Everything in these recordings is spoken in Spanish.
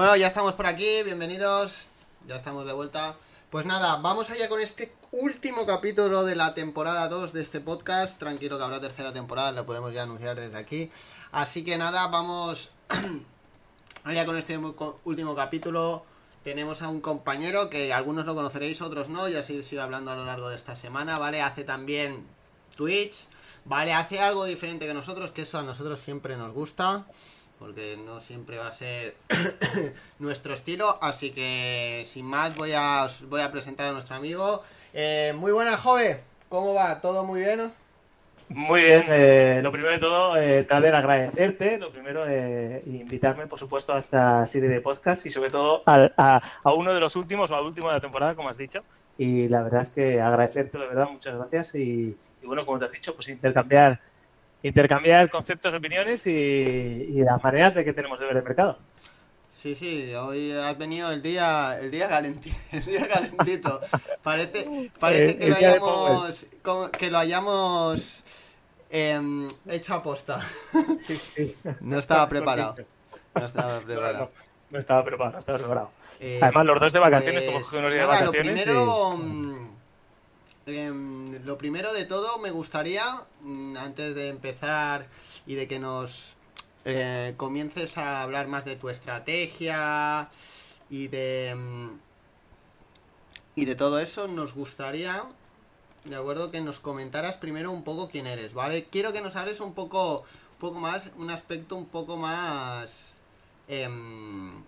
Bueno, ya estamos por aquí, bienvenidos, ya estamos de vuelta. Pues nada, vamos allá con este último capítulo de la temporada 2 de este podcast. Tranquilo que habrá tercera temporada, lo podemos ya anunciar desde aquí. Así que nada, vamos allá con este último capítulo. Tenemos a un compañero que algunos lo conoceréis, otros no, y así sigo hablando a lo largo de esta semana, ¿vale? Hace también Twitch, ¿vale? Hace algo diferente que nosotros, que eso a nosotros siempre nos gusta porque no siempre va a ser nuestro estilo. Así que sin más voy a, voy a presentar a nuestro amigo. Eh, muy buenas, joven. ¿Cómo va? ¿Todo muy bien? Muy bien, eh, lo primero de todo, eh, Taler, agradecerte, lo primero, eh, invitarme, por supuesto, a esta serie de podcast y sobre todo a, a, uno de los últimos o al último de la temporada, como has dicho. Y la verdad es que agradecerte, de verdad, muchas gracias. Y, y bueno, como te has dicho, pues intercambiar intercambiar conceptos, opiniones y, las maneras de que tenemos de ver el mercado. Sí, sí, hoy has venido el día, el día, calentito, el día calentito. Parece, parece que, lo hayamos, que lo hayamos em, hecho a posta. Sí, sí. No estaba preparado. No estaba preparado. No, estaba preparado, no estaba preparado. Eh, Además, los dos de vacaciones, como que días de vacaciones. Lo primero, Em, lo primero de todo, me gustaría, mm, antes de empezar y de que nos eh, comiences a hablar más de tu estrategia y de. Mm, y de todo eso, nos gustaría, de acuerdo, que nos comentaras primero un poco quién eres, ¿vale? Quiero que nos hables un poco, un poco más, un aspecto un poco más. Em,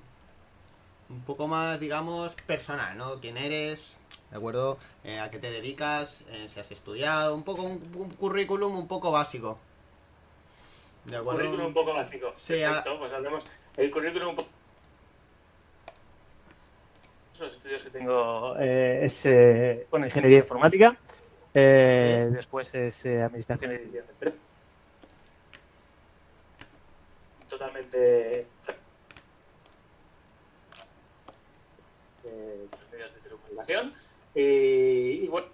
un poco más, digamos, personal, ¿no? ¿Quién eres? ¿de acuerdo? Eh, ¿A qué te dedicas? Eh, si has estudiado, un poco un, currículum un poco básico. ¿De acuerdo? Currículum un poco básico. Sí, Perfecto, pues hablemos. El currículum un poco... Los estudios que tengo eh, es, bueno, ingeniería informática, después es administración y edición de. Totalmente telecomunicación y bueno,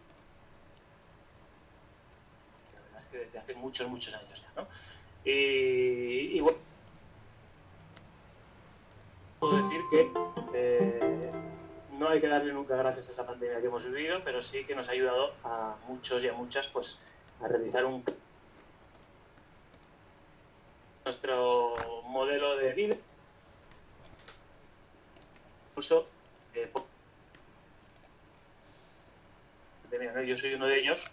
la verdad es que desde hace muchos, muchos años ya, ¿no? Y, bueno, puedo decir que eh, no hay que darle nunca gracias a esa pandemia que hemos vivido, pero sí que nos ha ayudado a muchos y a muchas pues a realizar un nuestro modelo de vida. Incluso eh, yo soy uno de ellos,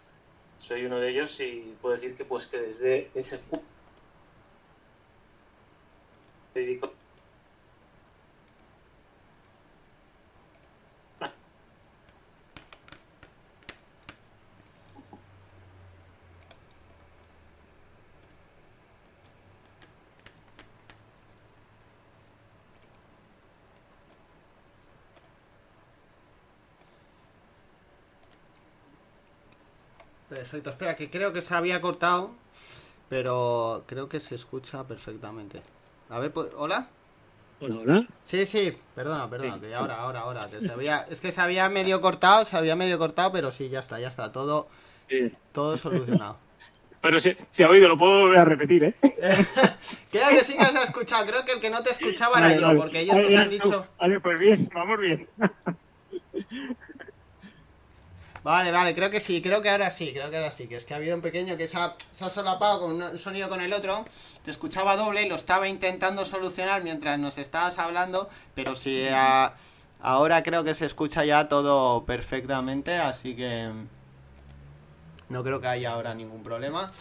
soy uno de ellos y puedo decir que pues que desde ese dedico Perfecto, espera, que creo que se había cortado, pero creo que se escucha perfectamente. A ver, pues, ¿hola? Hola, hola. Sí, sí, perdona, perdona, que ahora, ahora, ahora. es que se había medio cortado, se había medio cortado, pero sí, ya está, ya está, todo, todo solucionado. Pero se, se, ha oído, lo puedo volver a repetir, ¿eh? creo que sí que se ha escuchado, creo que el que no te escuchaba era yo, porque ellos nos han dicho... Vale, pues bien, vamos bien. Vale, vale, creo que sí, creo que ahora sí, creo que ahora sí, que es que ha habido un pequeño que se ha, solapado con un sonido con el otro, te escuchaba doble y lo estaba intentando solucionar mientras nos estabas hablando, pero sí, ahora creo que se escucha ya todo perfectamente, así que no creo que haya ahora ningún problema.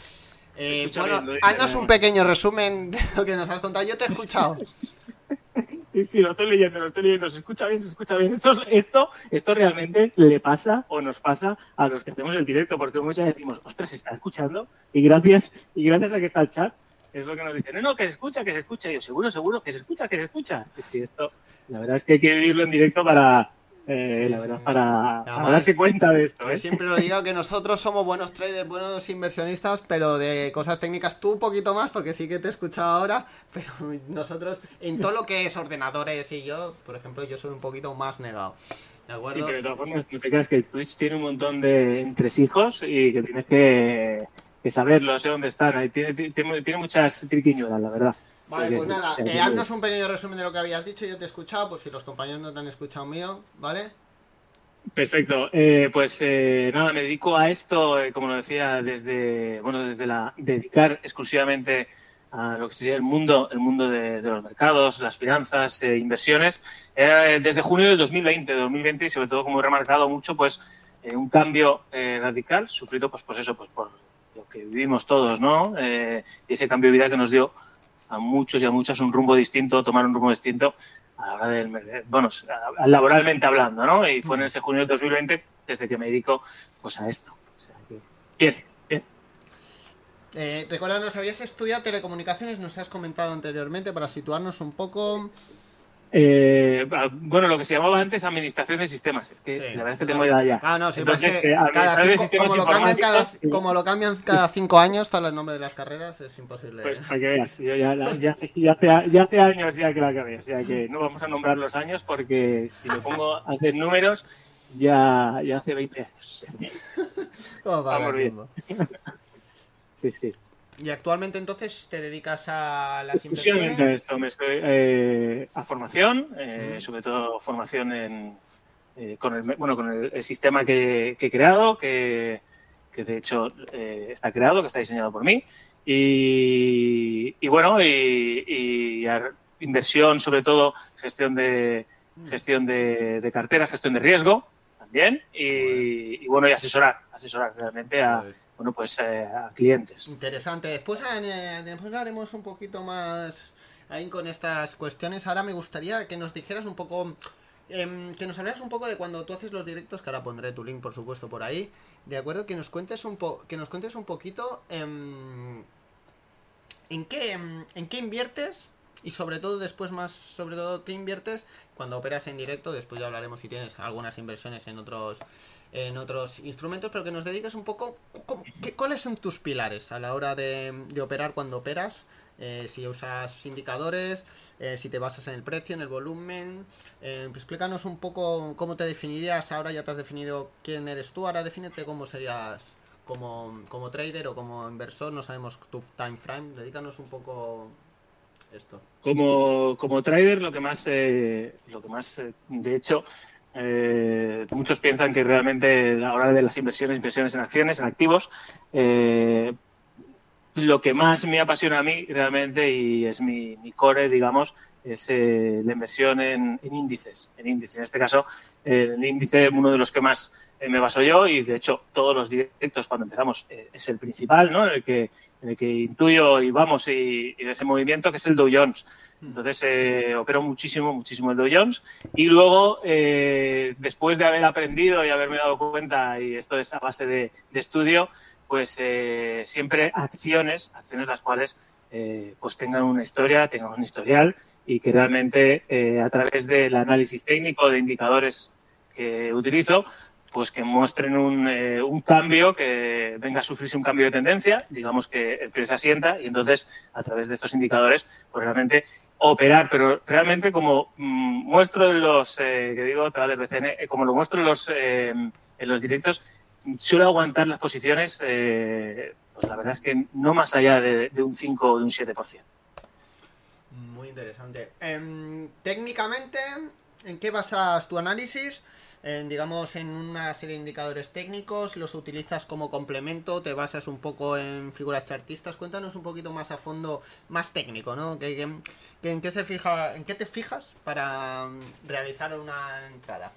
Eh, bueno, haznos un pequeño resumen de lo que nos has contado, yo te he escuchado. Sí, sí, lo estoy leyendo, lo estoy leyendo. Se escucha bien, se escucha bien. Esto, esto, esto realmente le pasa o nos pasa a los que hacemos el directo, porque muchas veces decimos, ostras, se está escuchando. Y gracias, y gracias a que está el chat, es lo que nos dicen. No, no, que se escucha, que se escucha. Y yo, seguro, seguro, que se escucha, que se escucha. Sí, sí, esto, la verdad es que hay que vivirlo en directo para, eh, la verdad, para, darse cuenta de esto. ¿eh? siempre lo digo que nosotros somos buenos traders, buenos inversionistas, pero de cosas técnicas tú un poquito más, porque sí que te he escuchado ahora, pero nosotros en todo lo que es ordenadores y yo, por ejemplo, yo soy un poquito más negado. ¿De acuerdo? Sí, pero de todas formas, no te creas que Twitch tiene un montón de entresijos y que tienes que, que saberlo, sé dónde están. Tiene, tiene, tiene muchas triquiñuelas, la verdad. Vale, pues nada, eh, haznos un pequeño resumen de lo que habías dicho, yo te he escuchado, por si los compañeros no te han escuchado mío, ¿vale? Perfecto. Eh, pues eh, nada, me dedico a esto, eh, como lo decía, desde bueno, desde la dedicar exclusivamente a lo que sería el mundo, el mundo de, de los mercados, las finanzas, eh, inversiones, eh, desde junio del 2020, 2020 y sobre todo como he remarcado mucho, pues eh, un cambio eh, radical, sufrido pues, pues eso, pues por lo que vivimos todos, ¿no? Eh, y ese cambio de vida que nos dio a muchos y a muchas un rumbo distinto, tomar un rumbo distinto a la hora del, bueno, laboralmente hablando, ¿no? Y fue en ese junio del 2020 desde que me dedico pues a esto. O sea que, bien, bien. Eh, recuerda, nos habías estudiado telecomunicaciones, nos has comentado anteriormente, para situarnos un poco. Eh, bueno, lo que se llamaba antes administración de sistemas. Es que Sí. la verdad es que tengo edad ya. Ah, no, sí, Entonces, es que eh, cada cinco- como, lo cambian cada, como lo cambian cada cinco años, tal el nombre de las carreras, es imposible. Pues para que veas, yo ya, la- ya, hace, ya, hace, ya hace años ya que la acabé, o sea que no vamos a nombrar los años porque si me pongo a hacer números ya, ya hace 20 años. Oh, vamos bien. Sí, sí. Y actualmente entonces te dedicas a las Exclusivamente a inversiones. esto, me estoy, eh, a formación, eh, sobre todo formación en, eh, con, el, bueno, con el, el sistema que, que he creado, que, que de hecho eh, está creado, que está diseñado por mí. Y, y bueno, y, y inversión, sobre todo gestión de gestión de, de cartera, gestión de riesgo también. Y, y bueno, y asesorar, asesorar realmente a, Pues, bueno, pues, eh, a clientes. Interesante. Después, eh, después haremos un poquito más ahí con estas cuestiones. Ahora me gustaría que nos dijeras un poco, em, que nos hablaras un poco de cuando tú haces los directos, que ahora pondré tu link, por supuesto, por ahí. De acuerdo, que nos cuentes un po que nos cuentes un poquito em, en qué em, en qué inviertes y sobre todo después más sobre todo qué inviertes cuando operas en directo. Después ya hablaremos si tienes algunas inversiones en otros en otros instrumentos, pero que nos dediques un poco qué- cuáles son tus pilares a la hora de, de operar cuando operas. Eh, si usas indicadores, eh, si te basas en el precio, en el volumen. Eh, pues explícanos un poco cómo te definirías. Ahora ya te has definido quién eres tú. Ahora defínete cómo serías como, como trader o como inversor. No sabemos tu time frame. Dedícanos un poco esto. Como, como trader, lo que más, eh, lo que más, eh, de hecho, eh, muchos piensan que realmente a hora de las inversiones, inversiones en acciones, en activos, eh, lo que más me apasiona a mí realmente y es mi, mi core, digamos, es eh, la inversión en, en índices. En índices, en este caso, eh, el índice, uno de los que más eh, me baso yo y de hecho todos los directos cuando empezamos es el principal, ¿no? El que, el que intuyo y vamos y, y ese movimiento que es el Dow Jones. Entonces eh, opero muchísimo, muchísimo el Dow Jones y luego eh, después de haber aprendido y haberme dado cuenta y esto es a base de, de estudio, pues eh, siempre acciones, acciones las cuales eh, pues tengan una historia, tengan un historial y que realmente eh, a través del análisis técnico de indicadores que utilizo, pues que muestren un, un cambio, que venga a sufrirse un cambio de tendencia, digamos que el precio asienta y entonces a través de estos indicadores, pues realmente operar, pero realmente como mm, muestro en los, que digo, Trader BCN, eh, como lo muestro en los, eh, en los directos, suelo aguantar las posiciones, eh, pues la verdad es que no más allá de, un 5 o de un 7%. Muy interesante. Em, técnicamente, ¿en qué basas tu análisis? Digamos, en una serie de indicadores técnicos, los utilizas como complemento, te basas un poco en figuras chartistas. Cuéntanos un poquito más a fondo, más técnico, ¿no? ¿Qué- qué- qué- en, qué se fija, ¿En qué te fijas para mm, realizar una entrada?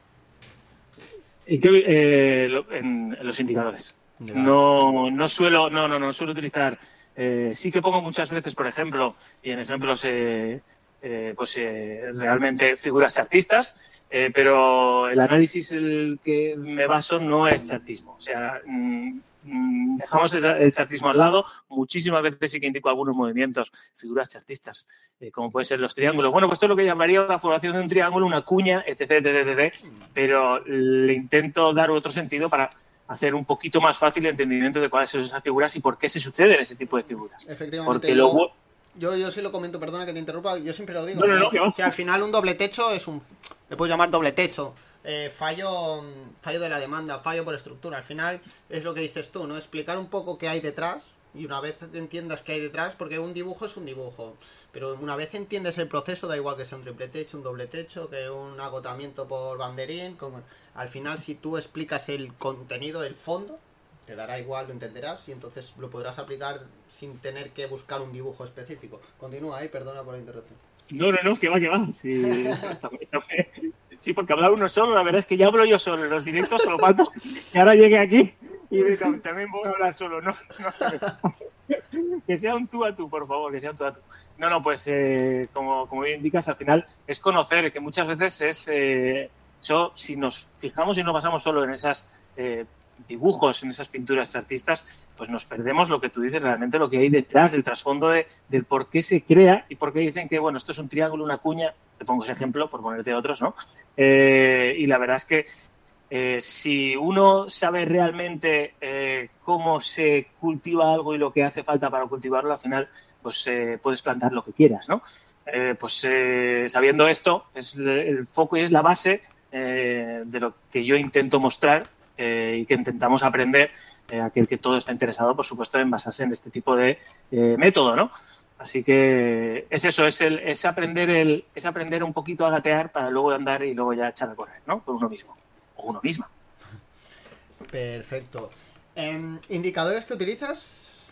¿En, qué, eh, en- en los indicadores. No, no suelo, no, no, no suelo utilizar. eh, sí que pongo muchas veces, por ejemplo, y en ejemplos, eh, eh, pues eh, realmente figuras chartistas, eh, pero el análisis el que me baso no es chartismo. O sea, mm, mm, dejamos el chartismo al lado. Muchísimas veces sí que indico algunos movimientos, figuras chartistas, eh, como pueden ser los triángulos. Bueno, pues esto es lo que llamaría la formación de un triángulo, una cuña, etc, etc, etc. Pero le intento dar otro sentido para hacer un poquito más fácil el entendimiento de cuáles son esas figuras y por qué se suceden ese tipo de figuras. Efectivamente. Porque lo yo- Yo, sí lo comento, perdona que te interrumpa, yo siempre lo digo. No, no, no, que al final un doble techo es un. Le puedes llamar doble techo. Eh, fallo, fallo de la demanda, fallo por estructura. Al final es lo que dices tú, ¿no? Explicar un poco qué hay detrás y una vez entiendas qué hay detrás, porque un dibujo es un dibujo, pero una vez entiendes el proceso, da igual que sea un triple techo, un doble techo, que un agotamiento por banderín, como, al final si tú explicas el contenido, el fondo, te dará igual, lo entenderás y entonces lo podrás aplicar sin tener que buscar un dibujo específico. Continúa ahí, perdona por la interrupción. No, no, no, que va, que va. Sí, sí, porque hablar uno solo, la verdad es que ya hablo yo solo en los directos, solo falta que ahora llegue aquí y también voy a hablar solo, no, que sea un tú a tú, por favor, que sea un tú a tú. No, no, pues eh, como, como bien indicas, al final es conocer, que muchas veces es, eh, si nos fijamos y nos basamos solo en esas eh, dibujos, en esas pinturas artistas, pues nos perdemos lo que tú dices, realmente lo que hay detrás, el trasfondo de, por qué se crea y por qué dicen que, bueno, esto es un triángulo, una cuña, te pongo ese ejemplo por ponerte otros, ¿no? Eh, y la verdad es que eh, si uno sabe realmente eh, cómo se cultiva algo y lo que hace falta para cultivarlo, al final, pues puedes plantar lo que quieras, ¿no? Pues sabiendo esto, es el foco y es la base de lo que yo intento mostrar y que intentamos aprender aquel que todo está interesado, por supuesto, en basarse en este tipo de método, ¿no? Así que es eso, es, el, es, aprender el, es aprender un poquito a gatear para luego andar y luego ya echar a correr, ¿no? Por uno mismo o uno misma. Perfecto. Eh, ¿Indicadores que utilizas?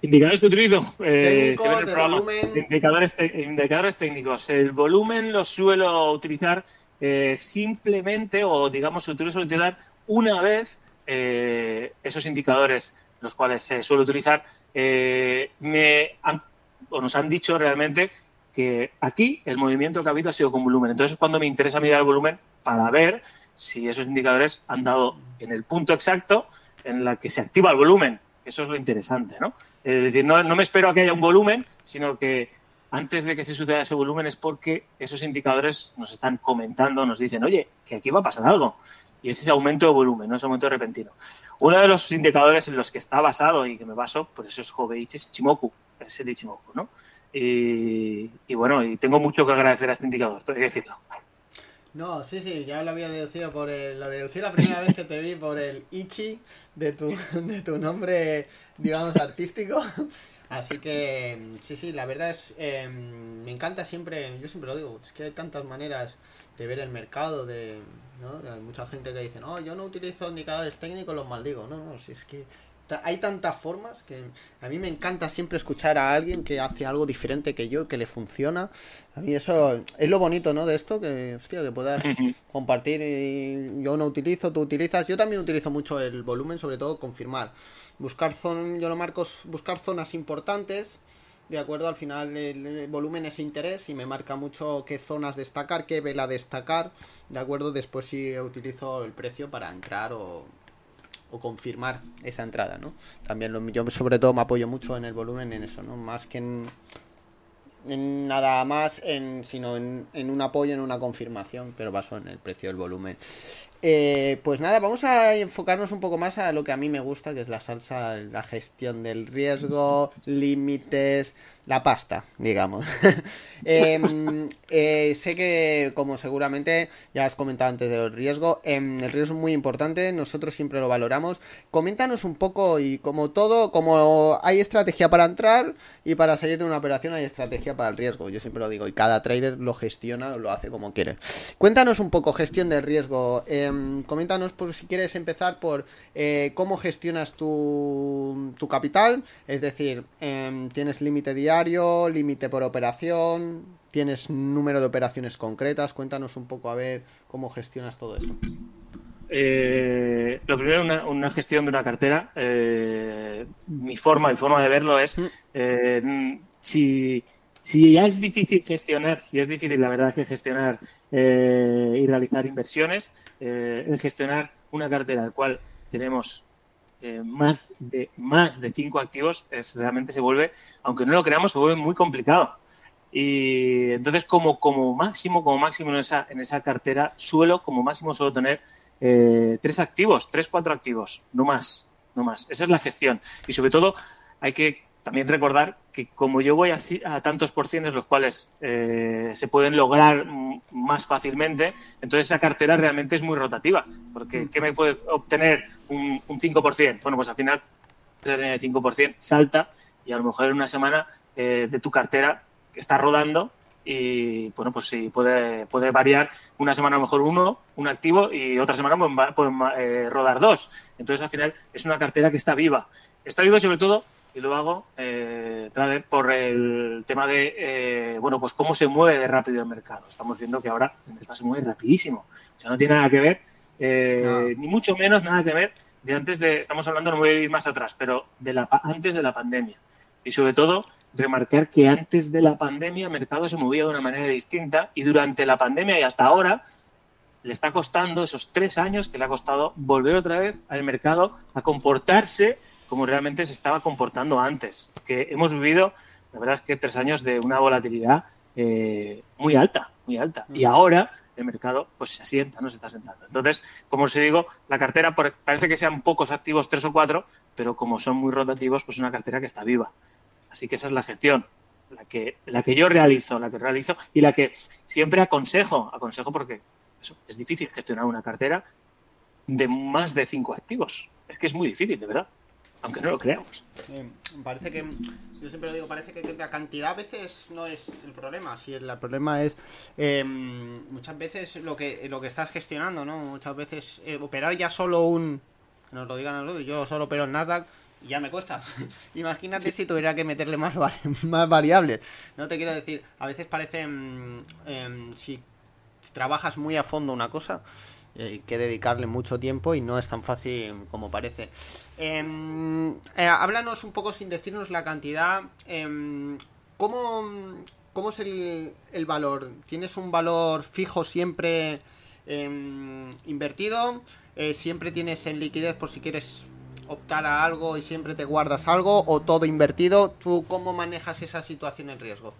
Indicadores que utilizo. Eh, se el. Indicadores, indicadores, técnicos. El volumen lo suelo utilizar eh, simplemente, o digamos, lo suelo utilizar una vez eh, esos indicadores, los cuales se suele utilizar, eh, me han, o nos han dicho realmente que aquí el movimiento que ha habido ha sido con volumen. Entonces es cuando me interesa mirar el volumen para ver si esos indicadores han dado en el punto exacto en la que se activa el volumen. Eso es lo interesante, ¿no? Es decir, no, no me espero a que haya un volumen, sino que antes de que se suceda ese volumen es porque esos indicadores nos están comentando, nos dicen, oye, que aquí va a pasar algo. Y es ese aumento de volumen, no ese aumento repentino. Uno de los indicadores en los que está basado y que me baso, por eso es Hobeichi, es Ichimoku, es el Ichimoku, ¿no? Y, y, bueno, y tengo mucho que agradecer a este indicador, tengo que decirlo. No, sí, sí, ya lo había deducido por el, lo deducí la primera vez que te vi por el Ichi de tu, de tu nombre, digamos, artístico. Así que, sí, sí, la verdad es, eh, me encanta siempre, yo siempre lo digo, es que hay tantas maneras de ver el mercado, de, ¿no? Hay mucha gente que dice, no, yo no utilizo indicadores técnicos, los maldigo. No, no, si es que hay tantas formas que a mí me encanta siempre escuchar a alguien que hace algo diferente que yo, que le funciona. A mí eso es lo bonito, ¿no? De esto, que, hostia, que puedas compartir. Y yo no utilizo, tú utilizas. Yo también utilizo mucho el volumen, sobre todo confirmar. Buscar zonas, yo lo marco, buscar zonas importantes. De acuerdo, al final el, volumen es interés y me marca mucho qué zonas destacar, qué vela destacar. De acuerdo, después sí utilizo el precio para entrar o, o confirmar esa entrada, ¿no? También lo, yo sobre todo me apoyo mucho en el volumen en eso, ¿no? Más que en, en nada más, en, sino en, en, un apoyo, en una confirmación, pero baso en el precio del volumen. Eh, pues nada, vamos a enfocarnos un poco más a lo que a mí me gusta, que es la salsa, la gestión del riesgo, límites, la pasta, digamos. eh, eh, sé que, como seguramente ya has comentado antes del riesgo, eh, el riesgo es muy importante, nosotros siempre lo valoramos. Coméntanos un poco y como todo, como hay estrategia para entrar y para salir de una operación hay estrategia para el riesgo, yo siempre lo digo, y cada trader lo gestiona, lo hace como quiere. Cuéntanos un poco gestión del riesgo. Eh, coméntanos por si quieres empezar por eh, cómo gestionas tu, tu, capital, es decir, eh, tienes límite diario, límite por operación, tienes número de operaciones concretas, cuéntanos un poco a ver cómo gestionas todo eso. Eh, lo primero, una, una, gestión de una cartera. Eh, mi forma, mi forma de verlo es eh, si si ya es difícil gestionar, si es difícil la verdad que gestionar eh, y realizar inversiones, eh, el gestionar una cartera al cual tenemos eh, más de más de cinco activos, es, realmente se vuelve, aunque no lo creamos, se vuelve muy complicado. Y entonces como, como máximo, como máximo en esa, en esa cartera, suelo, como máximo suelo tener eh, tres activos, tres, cuatro activos, no más, no más. Esa es la gestión. Y sobre todo hay que también recordar que como yo voy a, a tantos porciones los cuales eh, se pueden lograr más fácilmente, entonces esa cartera realmente es muy rotativa, porque ¿qué me puede obtener un, un 5%? Bueno, pues al final de 5% salta y a lo mejor en una semana eh, de tu cartera está rodando y bueno, pues sí, puede, puede variar una semana a lo mejor uno, un activo y otra semana pueden, pueden eh, rodar dos. Entonces al final es una cartera que está viva. Está viva sobre todo y lo hago eh, por el tema de eh, bueno pues cómo se mueve de rápido el mercado. Estamos viendo que ahora el mercado se mueve rapidísimo. O sea no tiene nada que ver eh, ni mucho menos nada que ver de antes de estamos hablando no voy a ir más atrás pero de la antes de la pandemia. Y sobre todo remarcar que antes de la pandemia el mercado se movía de una manera distinta y durante la pandemia y hasta ahora le está costando esos tres años que le ha costado volver otra vez al mercado a comportarse como realmente se estaba comportando antes. Que hemos vivido, la verdad es que tres años de una volatilidad eh, muy alta, muy alta. Y ahora el mercado pues se asienta, no se está sentando. Entonces, como os digo, la cartera parece que sean pocos activos, tres o cuatro, pero como son muy rotativos, pues es una cartera que está viva. Así que esa es la gestión, la que, la que yo realizo, la que realizo y la que siempre aconsejo, aconsejo porque es difícil gestionar una cartera de más de cinco activos. Es que es muy difícil, de verdad aunque no lo creamos. parece que, yo siempre lo digo, parece que la cantidad a veces no es el problema, si el problema es em, muchas veces lo que lo que estás gestionando, ¿no? Muchas veces eh, operar ya solo un, nos lo digan a nosotros, yo solo opero en Nasdaq y ya me cuesta. Imagínate si tuviera que meterle más, más variables. No te quiero decir, a veces parece, em, em, si trabajas muy a fondo una cosa, hay eh, que dedicarle mucho tiempo y no es tan fácil como parece. Em, eh, háblanos un poco sin decirnos la cantidad. Eh, ¿cómo, es el, el, valor? ¿Tienes un valor fijo siempre em, invertido? Eh, ¿Siempre tienes en liquidez por si quieres optar a algo y siempre te guardas algo? ¿O todo invertido? ¿Tú cómo manejas esa situación en riesgo?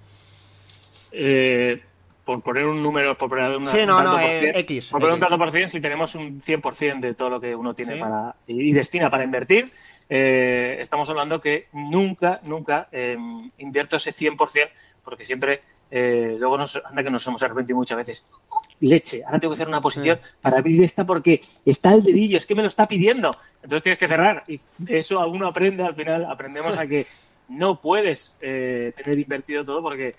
Eh, por poner un número, por poner una, sí, no, no, eh, X, por poner un dato por cien, si tenemos un 100% de todo lo que uno tiene para y, destina para invertir, eh, estamos hablando que nunca, nunca eh, invierto ese 100% porque siempre, eh, luego nos, anda que nos hemos arrepentido muchas veces. Leche, ahora tengo que hacer una posición para abrir esta porque está el dedillo, es que me lo está pidiendo. Entonces tienes que cerrar y eso a uno aprende, al final aprendemos a que no puedes tener invertido todo porque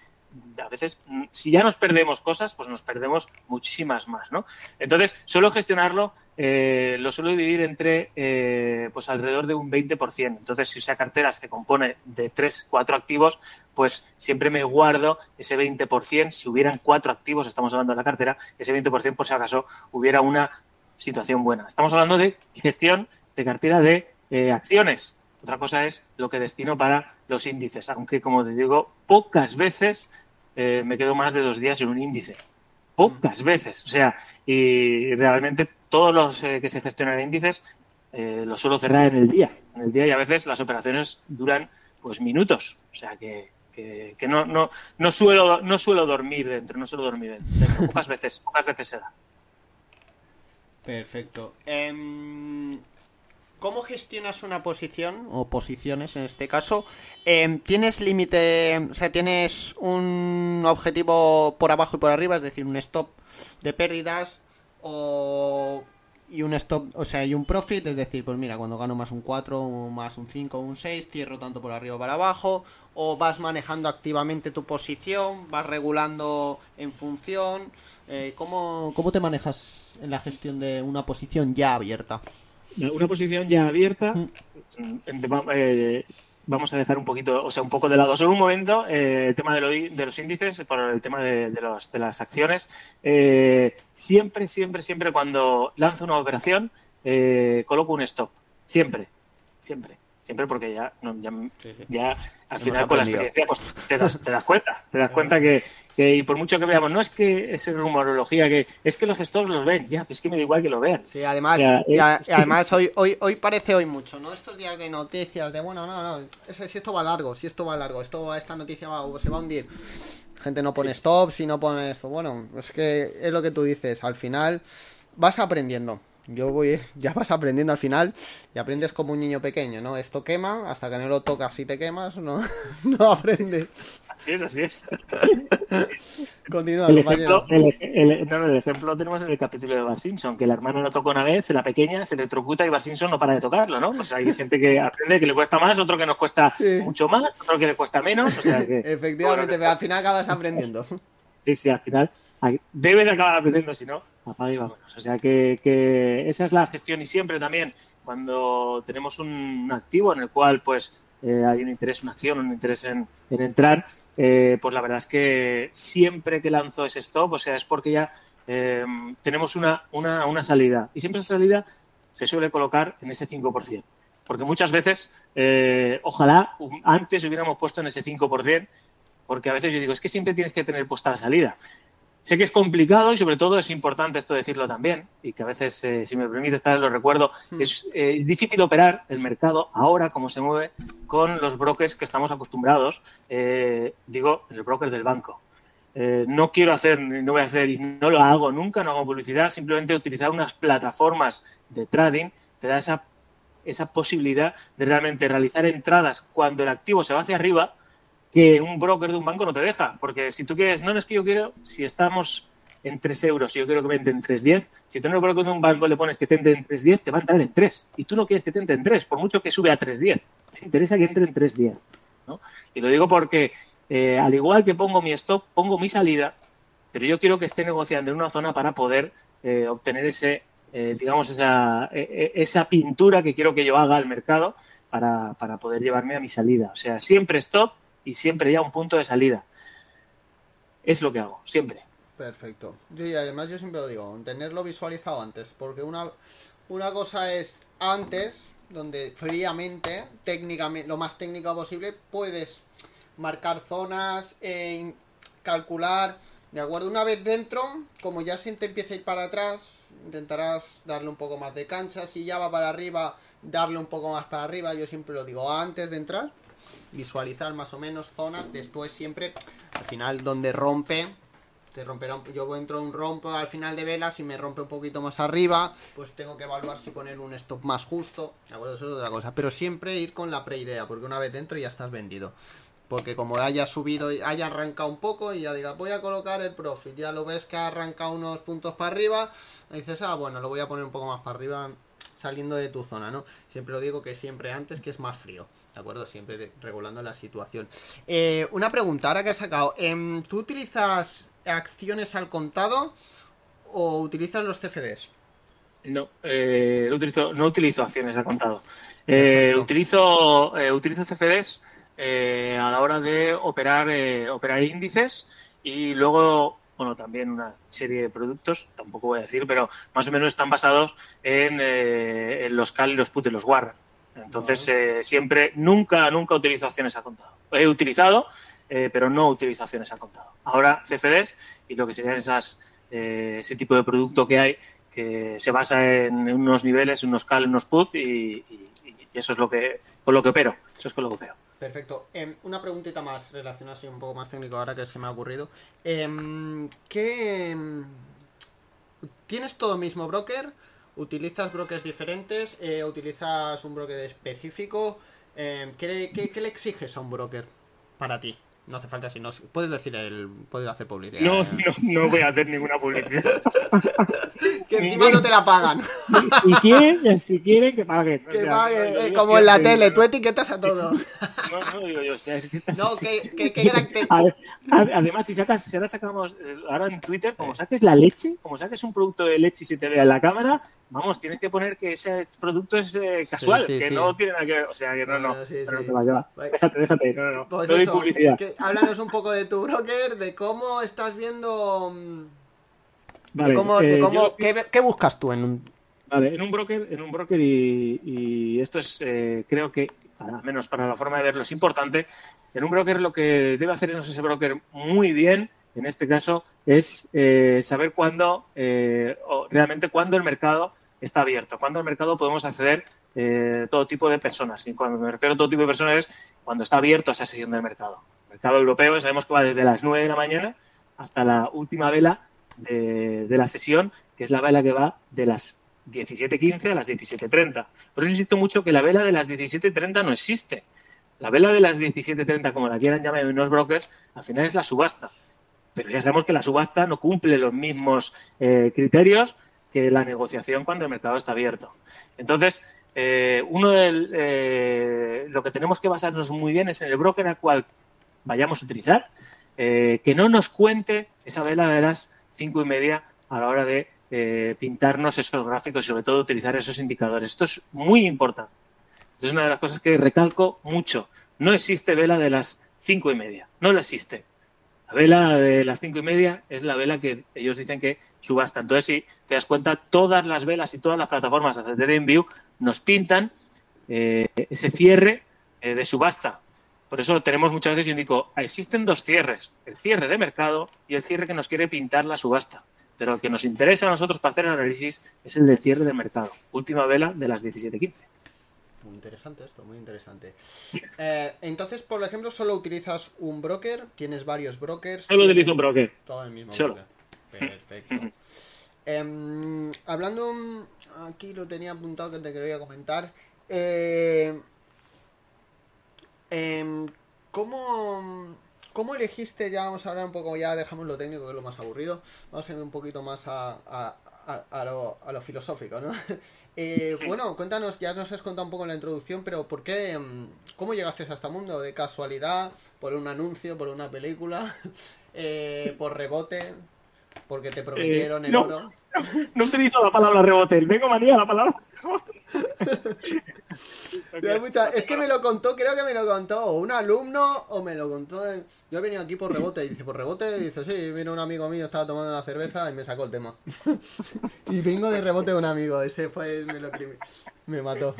a veces, mm, si ya nos perdemos cosas, pues nos perdemos muchísimas más, ¿no? Entonces, suelo gestionarlo, eh, lo suelo dividir entre, eh, pues alrededor de un 20%. Entonces, si esa cartera se compone de 3, 4 activos, pues siempre me guardo ese 20%. Si hubieran 4 activos, estamos hablando de la cartera, ese 20% por si acaso hubiera una situación buena. Estamos hablando de gestión de cartera de eh, acciones, otra cosa es lo que destino para los índices, aunque como te digo, pocas veces eh, me quedo más de dos días en un índice. Pocas mm. veces. O sea, y realmente todos los eh, que se gestionan en índices eh, los suelo cerrar en el día. En el día y a veces las operaciones duran pues minutos. O sea que, que, no, no, no, suelo, no suelo dormir dentro, no suelo dormir dentro. Pocas veces, pocas veces se da. Perfecto. Em, ¿Cómo gestionas una posición, o posiciones en este caso? Em, ¿Tienes límite, o sea, tienes un objetivo por abajo y por arriba, es decir, un stop de pérdidas o, y un stop, o sea, y un profit, es decir, pues mira, cuando gano más un 4, más un 5, un 6, cierro tanto por arriba o para abajo, o vas manejando activamente tu posición, vas regulando en función, eh, ¿cómo, ¿cómo te manejas en la gestión de una posición ya abierta? Una posición ya abierta. Mm. Eh, vamos a dejar un poquito, o sea, un poco de lado solo un momento eh, el tema de, de, los índices, por el tema de, los, de las acciones. Eh, siempre, siempre, siempre cuando lanzo una operación, coloco un stop. Siempre, siempre siempre porque ya, ya, al final con la experiencia pues te das, te das cuenta, te das cuenta que, que, y por mucho que veamos, no es que es rumorología, que es que los gestores los ven, ya, es que me da igual que lo vean. Sí, además, además hoy, hoy, hoy parece hoy mucho, ¿no? Estos días de noticias, de bueno, no, no, si esto va largo, si esto va largo, esto esta noticia va, se va a hundir. Gente no pone stop, si no pone esto, bueno, es que es lo que tú dices, al final vas aprendiendo yo voy, ya vas aprendiendo al final y aprendes como un niño pequeño, ¿no? Esto quema, hasta que no lo tocas y te quemas, no, no aprendes. Así es, así es. Continúa, El compañero. ejemplo, el, el- no, no, el ejemplo lo tenemos en el capítulo de Bart Simpson, que la hermana lo tocó una vez, la pequeña se electrocuta y Bart Simpson no para de tocarlo, ¿no? O sea, hay gente que aprende que le cuesta más, otro que nos cuesta Sí. mucho más, otro que le cuesta menos, o sea que... Efectivamente, Bueno, pero al final acabas aprendiendo. Sí, sí, al final hay- debes acabar aprendiendo, si no, apaga y vámonos. O sea que, que esa es la gestión y siempre también cuando tenemos un activo en el cual pues eh, hay un interés, una acción, un interés en, en entrar, eh, pues la verdad es que siempre que lanzo ese stop, o sea, es porque ya eh, tenemos una, una, una salida y siempre esa salida se suele colocar en ese 5%. Porque muchas veces, eh, ojalá antes hubiéramos puesto en ese 5%, porque a veces yo digo, es que siempre tienes que tener puesta la salida. Sé que es complicado y sobre todo es importante esto decirlo también, y que a veces, eh, si me permite estar, lo recuerdo, Mm. es, eh, es difícil operar el mercado ahora, como se mueve, con los brokers que estamos acostumbrados, eh, digo, el broker del banco. Eh, no quiero hacer, no voy a hacer y no lo hago nunca, no hago publicidad, simplemente utilizar unas plataformas de trading te da esa, esa posibilidad de realmente realizar entradas cuando el activo se va hacia arriba que un broker de un banco no te deja. Porque si tú quieres, no, no es que yo quiero, si estamos en 3 euros y yo quiero que me entre en 3.10, si tú en el broker de un banco le pones que te entre en 3.10, te va a entrar en 3. Y tú no quieres que te entre en 3, por mucho que sube a 3.10. Te interesa que entre en 3.10. ¿no? Y lo digo porque, eh, al igual que pongo mi stop, pongo mi salida, pero yo quiero que esté negociando en una zona para poder eh, obtener ese, eh, digamos, esa, eh, eh, esa pintura que quiero que yo haga al mercado para, para poder llevarme a mi salida. O sea, siempre stop y siempre ya un punto de salida. Es lo que hago, siempre. Perfecto. Sí, además yo siempre lo digo, tenerlo visualizado antes, porque una, una cosa es antes, donde fríamente, técnicamente, lo más técnico posible, puedes marcar zonas, eh, calcular, ¿de acuerdo? Una vez dentro, como ya se te empieza a ir para atrás, intentarás darle un poco más de cancha, si ya va para arriba, darle un poco más para arriba, yo siempre lo digo, antes de entrar, visualizar más o menos zonas, después siempre, al final donde rompe, te romperá un- yo entro en un rompo al final de velas y me rompe un poquito más arriba, pues tengo que evaluar si poner un stop más justo, ¿de acuerdo? Eso es otra cosa, pero siempre ir con la preidea, porque una vez dentro ya estás vendido. Porque como haya subido, haya arrancado un poco y ya diga, voy a colocar el profit, ya lo ves que ha arrancado unos puntos para arriba, y dices, ah, bueno, lo voy a poner un poco más para arriba saliendo de tu zona, ¿no? Siempre lo digo que siempre antes que es más frío. ¿De acuerdo? Siempre regulando la situación. Eh, una pregunta, ahora que has sacado. em, ¿Tú utilizas acciones al contado o utilizas los CFDs? No, eh, no, utilizo, no utilizo acciones al contado. Eh, utilizo, eh, utilizo CFDs eh, a la hora de operar, eh, operar índices y luego, bueno, también una serie de productos, tampoco voy a decir, pero más o menos están basados en, eh, en los CAL y los PUT y los WAR. Entonces, eh, siempre, nunca, nunca utilizo acciones al contado. He utilizado, eh, pero no utilizo acciones contado. Ahora CFDs y lo que serían esas, eh, ese tipo de producto que hay que se basa en unos niveles, unos cal, unos put y, y- y eso es lo que con lo que opero. Eso es con lo que opero. Perfecto. Em, una preguntita más relacionada así un poco más técnico ahora que se me ha ocurrido. Em, ¿Qué... em, ¿Tienes todo mismo broker? ¿Utilizas brokers diferentes? Eh, ¿Utilizas un broker específico? Em, ¿qué, qué- qué le exiges a un broker para ti? No hace falta si no... Puedes decir el... Puedes hacer publicidad. No, no, no voy a hacer ninguna publicidad. Que encima no te la pagan. Si quieren, si quieren que paguen. O Que sea, paguen, como en la tele, ¿no? tú etiquetas a todo. No, no digo yo, o sea, es que estás No, que, que, que gran te- Además, si sacas, si ahora sacamos, eh, ahora en Twitter, como saques la leche, como saques un producto de leche y se te vea en la cámara, vamos, tienes que poner que ese producto es eh, casual, sí, que sí. no tiene nada que ver, o sea, que no, no, no sí. te va, que va. Déjate, déjate, no, no, no, Pues no eso, publicidad. que- háblanos un poco de tu broker, de cómo estás viendo... mm, Vale, de cómo, de eh, cómo- yo- ¿qué, qué buscas tú en un... Vale, en un broker, en un broker y, y esto es, eh, creo que, al menos para la forma de verlo, es importante. En un broker lo que debe hacer ese broker muy bien, en este caso, es eh, saber cuándo, eh, o realmente cuándo el mercado está abierto, cuándo el mercado podemos acceder eh, todo tipo de personas. Y cuando me refiero a todo tipo de personas es cuando está abierto esa sesión del mercado. Mercado europeo sabemos que va desde las 9 de la mañana hasta la última vela de, la sesión, que es la vela que va de las 17.15 a las 17.30. Por eso insisto mucho que la vela de las 17.30 no existe. La vela de las 17.30, como la quieran llamar unos brokers, al final es la subasta. Pero ya sabemos que la subasta no cumple los mismos eh, criterios que la negociación cuando el mercado está abierto. Entonces, eh, uno de eh, lo que tenemos que basarnos muy bien es en el broker al cual vayamos a utilizar, que no nos cuente esa vela de las cinco y media a la hora de pintarnos esos gráficos y sobre todo utilizar esos indicadores. Esto es muy importante. es una de las cosas que recalco mucho. No existe vela de las cinco y media. No la existe. La vela de las cinco y media es la vela que ellos dicen que subasta. Entonces, si te das cuenta, todas las velas y todas las plataformas hasta TradingView nos pintan eh, ese cierre eh, de subasta. Por eso tenemos muchas veces, yo indico, existen dos cierres, el cierre de mercado y el cierre que nos quiere pintar la subasta. Pero el que nos interesa a nosotros para hacer el análisis es el de cierre de mercado. Última vela de las 17.15. Muy interesante esto, muy interesante. Eh, entonces, por ejemplo, solo utilizas un broker, tienes varios brokers. Solo utilizo un broker. Todo el mismo solo. Perfecto. Em, hablando, aquí lo tenía apuntado que te quería comentar. Eh, em, ¿cómo, ¿Cómo elegiste? Ya vamos a hablar un poco, ya dejamos lo técnico, que es lo más aburrido. Vamos a ir un poquito más a, a, a, lo, a lo filosófico, ¿no? Eh, bueno, cuéntanos, ya nos has contado un poco en la introducción, pero ¿por qué? Mm, ¿Cómo llegaste a este mundo? ¿De casualidad? ¿Por un anuncio? ¿Por una película? Eh, ¿Por rebote? ¿Porque te prometieron el no, oro? No, no utilizo la palabra rebote, tengo manía la palabra Es que me lo contó, creo que me lo contó un alumno o me lo contó. Yo he venido aquí por rebote y dice, ¿por rebote? Y dice, sí, vino un amigo mío, estaba tomando una cerveza y me sacó el tema. y vengo de rebote de un amigo, ese fue, me lo me mató.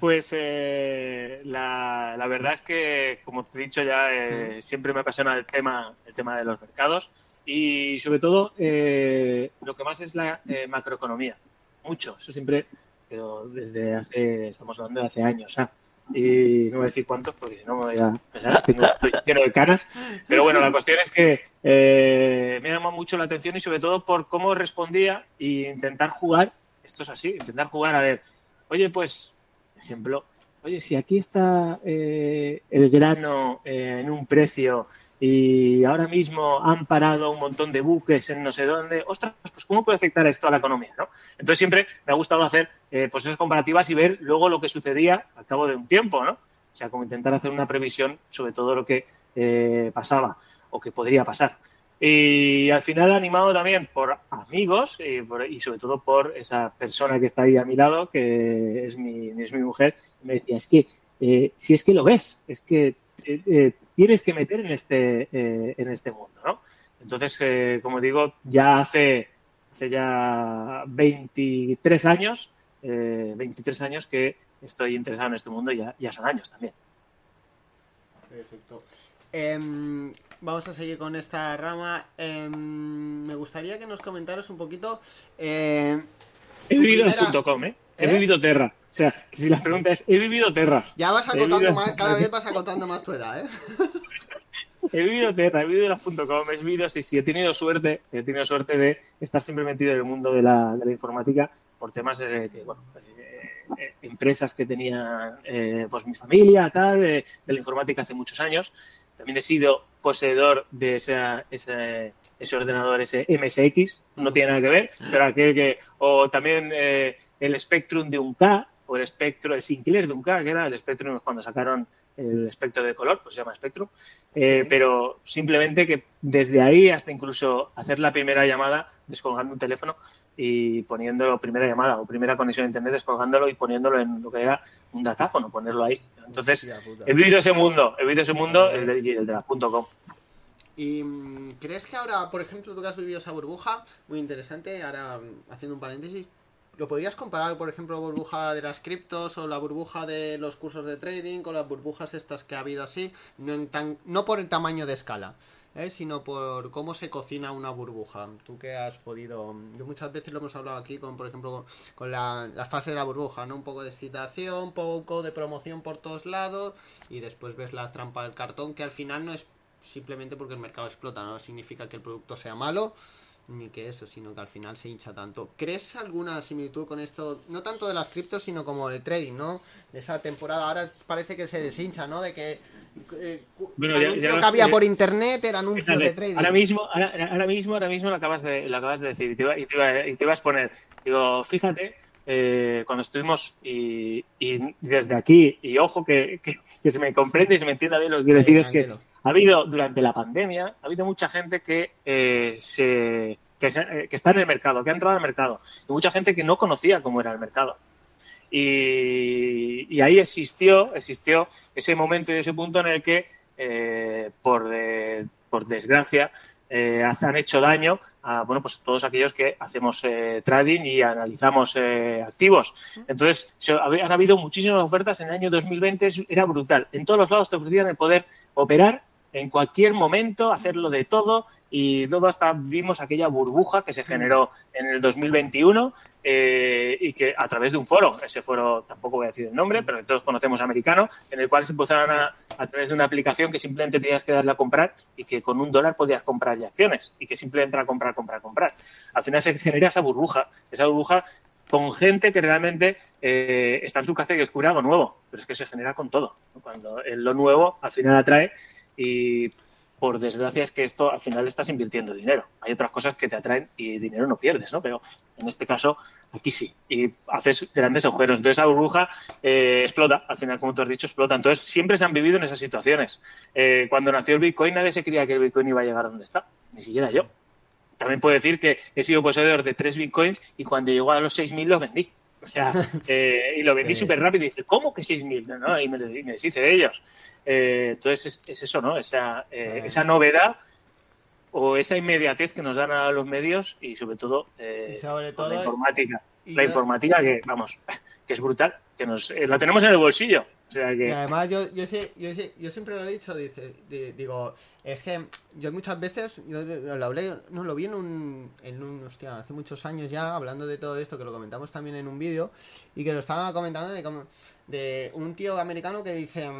Pues eh, la, la, verdad es que, como te he dicho ya, eh, siempre me apasiona el tema, el tema de los mercados y sobre todo eh, lo que más es la eh, macroeconomía. Mucho, eso siempre pero desde hace, estamos hablando de hace años, ¿ah? y no voy a decir cuántos porque si no me voy a pensar, tengo, estoy lleno de caras, pero bueno, la cuestión es que eh, me llamó mucho la atención y sobre todo por cómo respondía e intentar jugar, esto es así, intentar jugar a ver, oye, pues, ejemplo, oye, si aquí está eh, el grano eh, en un precio y ahora mismo han parado un montón de buques en no sé dónde, ostras, pues ¿cómo puede afectar esto a la economía? ¿no? Entonces siempre me ha gustado hacer eh, pues esas comparativas y ver luego lo que sucedía al cabo de un tiempo, ¿no? O sea, como intentar hacer una previsión sobre todo lo que eh, pasaba o que podría pasar. Y al final animado también por amigos y, por, y, sobre todo por esa persona que está ahí a mi lado, que es mi, es mi mujer, me decía, es que eh, si es que lo ves, es que eh, eh, tienes que meter en este, eh, en este mundo, ¿no? Entonces, eh, como digo, ya hace, hace ya 23 años, 23 años que estoy interesado en este mundo y ya, ya son años también. Perfecto. Eh, vamos a seguir con esta rama. Eh, me gustaría que nos comentaras un poquito. Eh, He vivido primera... en .com, ¿eh? He ¿Eh? vivido Terra. O sea, si la pregunta es, ¿he vivido Terra? Ya vas acotando vivido... más, cada vez vas acotando más tu edad, ¿eh? he vivido Terra, he vivido las .com, he vivido, sí, sí, he tenido suerte, he tenido suerte de estar siempre metido en el mundo de la, de la informática por temas de que, bueno, eh, empresas que tenía eh, pues mi familia, tal, de, de, la informática hace muchos años. También he sido poseedor de esa, ese, ese ordenador, ese MSX, no tiene nada que ver, pero aquel que, o también eh, el Spectrum de un K, o el Spectrum, el Sinclair de un K, que era el Spectrum cuando sacaron el espectro de color, pues se llama Spectrum, eh, sí. pero simplemente que desde ahí hasta incluso hacer la primera llamada descolgando un teléfono y poniéndolo primera llamada o primera conexión a internet, descolgándolo y poniéndolo en lo que era un datáfono, ponerlo ahí. Entonces, he vivido ese mundo, he vivido ese mundo, el de, el de la .com. ¿Y mm, crees que ahora, por ejemplo, tú que has vivido esa burbuja, muy interesante, ahora mm, haciendo un paréntesis, ¿lo podrías comparar, por ejemplo, la burbuja de las criptos o la burbuja de los cursos de trading con las burbujas estas que ha habido así? No, en tan, no por el tamaño de escala, ¿eh? sino por cómo se cocina una burbuja. Tú que has podido... Yo muchas veces lo hemos hablado aquí con, por ejemplo, con, la, la, fase de la burbuja, ¿no? Un poco de excitación, un poco de promoción por todos lados y después ves la trampa del cartón que al final no es simplemente porque el mercado explota, no significa que el producto sea malo, ni que eso, sino que al final se hincha tanto. ¿Crees alguna similitud con esto? No tanto de las criptos, sino como el trading, ¿no? De esa temporada. Ahora parece que se deshincha, ¿no? De que eh, Bueno, ya- que había eh, por internet era anuncio de trading. ahora mismo, ahora, ahora mismo, ahora mismo lo acabas de, lo acabas de decir y te, iba, y, te iba- y te ibas a poner. Digo, fíjate, eh, cuando estuvimos y, y desde aquí, y ojo que, que- que se me comprende y se me entienda bien lo que quiero decir, es que ha habido durante la pandemia, ha habido mucha gente que eh, se que, se- eh, que está en el mercado, que ha entrado al mercado, y mucha gente que no conocía cómo era el mercado. Y, y ahí existió, existió ese momento y ese punto en el que, eh, por, de- por desgracia, eh, han hecho daño a bueno, pues todos aquellos que hacemos eh, trading y analizamos eh, activos. Entonces, se- han habido muchísimas ofertas en el año 2020, es- era brutal. En todos los lados te ofrecían el poder operar en cualquier momento, hacerlo de todo y luego hasta vimos aquella burbuja que se generó en el 2021 eh, y que a través de un foro, ese foro tampoco voy a decir el nombre, pero que todos conocemos americano, en el cual se empezaron a, a través de una aplicación que simplemente tenías que darle a comprar y que con un dólar podías comprar ya acciones y que simplemente era comprar, comprar, comprar. Al final se genera esa burbuja, esa burbuja con gente que realmente eh, está en su casa y descubre algo nuevo, pero es que se genera con todo. ¿no? Cuando lo nuevo al final atrae y por desgracia es que esto al final estás invirtiendo dinero. Hay otras cosas que te atraen y dinero no pierdes, ¿no? Pero en este caso, aquí sí. Y haces grandes agujeros. Entonces esa burbuja eh, explota. Al final, como tú has dicho, explota. Entonces siempre se han vivido en esas situaciones. Eh, cuando nació el Bitcoin nadie se creía que el Bitcoin iba a llegar a donde está. Ni siquiera yo. También puedo decir que he sido poseedor de tres Bitcoins y cuando llegó a los 6.000 los vendí. O sea, eh, y lo vendí súper rápido y dice, ¿cómo que 6.000? No, no, y me, me deshice de ellos. Eh, entonces es, es eso, ¿no? Esa, eh, esa novedad o esa inmediatez que nos dan a los medios y sobre todo, eh, Y sobre con la informática. y La yo- informática que, vamos, que es brutal, que nos eh, la tenemos en el bolsillo. Y además yo, yo, siempre lo he dicho, dice, di- digo, es que yo muchas veces, yo lo hablé, no, lo vi en un, en un, hostia, hace muchos años ya, hablando de todo esto, que lo comentamos también en un vídeo, y que lo estaba comentando de como, de un tío americano que dice,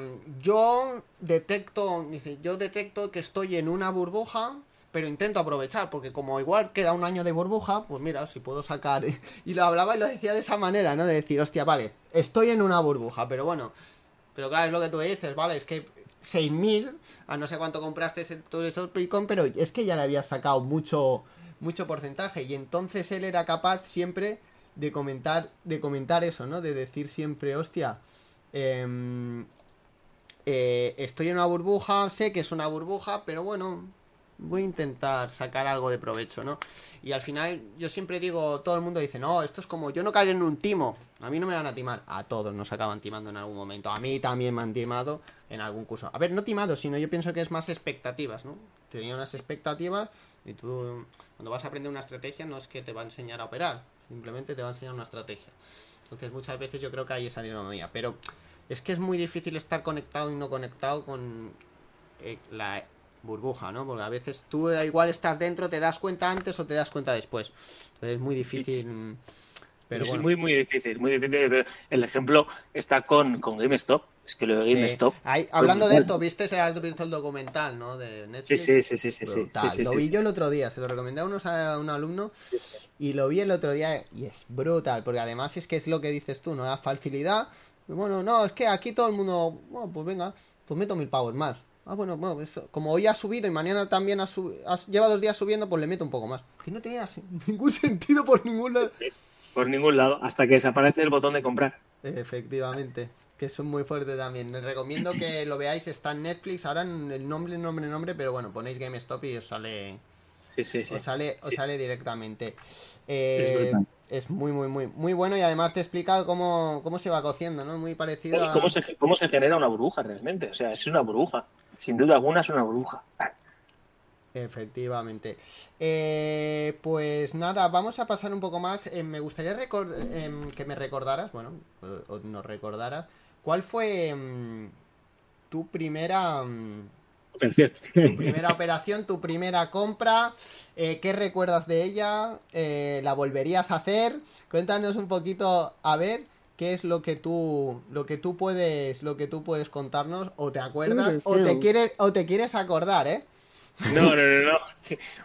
yo detecto, dice, yo detecto que estoy en una burbuja, pero intento aprovechar, porque como igual queda un año de burbuja, pues mira, si puedo sacar. Y lo hablaba y lo decía de esa manera, ¿no? De decir, hostia, vale, estoy en una burbuja, pero bueno. Pero claro, es lo que tú dices, ¿vale? Es que 6.000, a no sé cuánto compraste ese, todo eso Bitcoin, pero es que ya le habías sacado mucho, mucho porcentaje. Y entonces él era capaz siempre de comentar, de comentar eso, ¿no? De decir siempre, hostia, em, eh, estoy en una burbuja, sé que es una burbuja, pero bueno, voy a intentar sacar algo de provecho, ¿no? Y al final yo siempre digo, todo el mundo dice, no, esto es como yo no caeré en un timo, a mí no me van a timar, a todos nos acaban timando en algún momento, a mí también me han timado en algún curso. A ver, no timado, sino yo pienso que es más expectativas, ¿no? Tenía unas expectativas y tú cuando vas a aprender una estrategia no es que te va a enseñar a operar, simplemente te va a enseñar una estrategia. Entonces muchas veces yo creo que hay esa dinámica, pero es que es muy difícil estar conectado y no conectado con eh, la burbuja, ¿no? Porque a veces tú eh, igual estás dentro, te das cuenta antes o te das cuenta después. Entonces es muy difícil. mm, Pero es bueno. muy, muy difícil, muy difícil. El ejemplo está con, con GameStop. Es que lo de Eh, GameStop. ahí- hablando de esto, ¿viste? Se ha visto el documental, ¿no? De Sí, Netflix. sí, sí, sí, sí, sí, sí, sí, lo vi yo el otro día, se lo recomendé a, unos, a un alumno y lo vi el otro día y es brutal, porque además es que es lo que dices tú, ¿no? La facilidad. Bueno, no, es que aquí todo el mundo, bueno, pues venga, pues meto mil pavos más. Ah, bueno, bueno, eso, como hoy ha subido y mañana también ha subido, lleva dos días subiendo, pues le meto un poco más. Que no tenía ningún sentido por ningún lado. Sí, Por ningún lado, hasta que desaparece el botón de comprar. Efectivamente, que eso es muy fuerte también. Les recomiendo que lo veáis, está en Netflix, ahora en el nombre, nombre, nombre, pero bueno, ponéis GameStop y os sale Sí, sí, sí. os sale, os sale directamente. Es Eh, es muy, muy, muy, muy bueno y además te he explicado cómo, cómo se va cociendo, ¿no? Muy parecido a... ¿Cómo se, ¿Cómo se genera una burbuja realmente? O sea, es una burbuja. Sin duda alguna es una burbuja. Efectivamente. Eh, pues nada, vamos a pasar un poco más. Eh, me gustaría recor- em, que me recordaras, bueno, o, o nos recordaras, ¿cuál fue em, tu primera... em, Operación. tu primera operación, tu primera compra, eh, ¿qué recuerdas de ella? Eh, ¿La volverías a hacer? Cuéntanos un poquito a ver qué es lo que tú lo que tú puedes lo que tú puedes contarnos o te acuerdas o te quieres o te quieres acordar, ¿eh? No, no, no, no.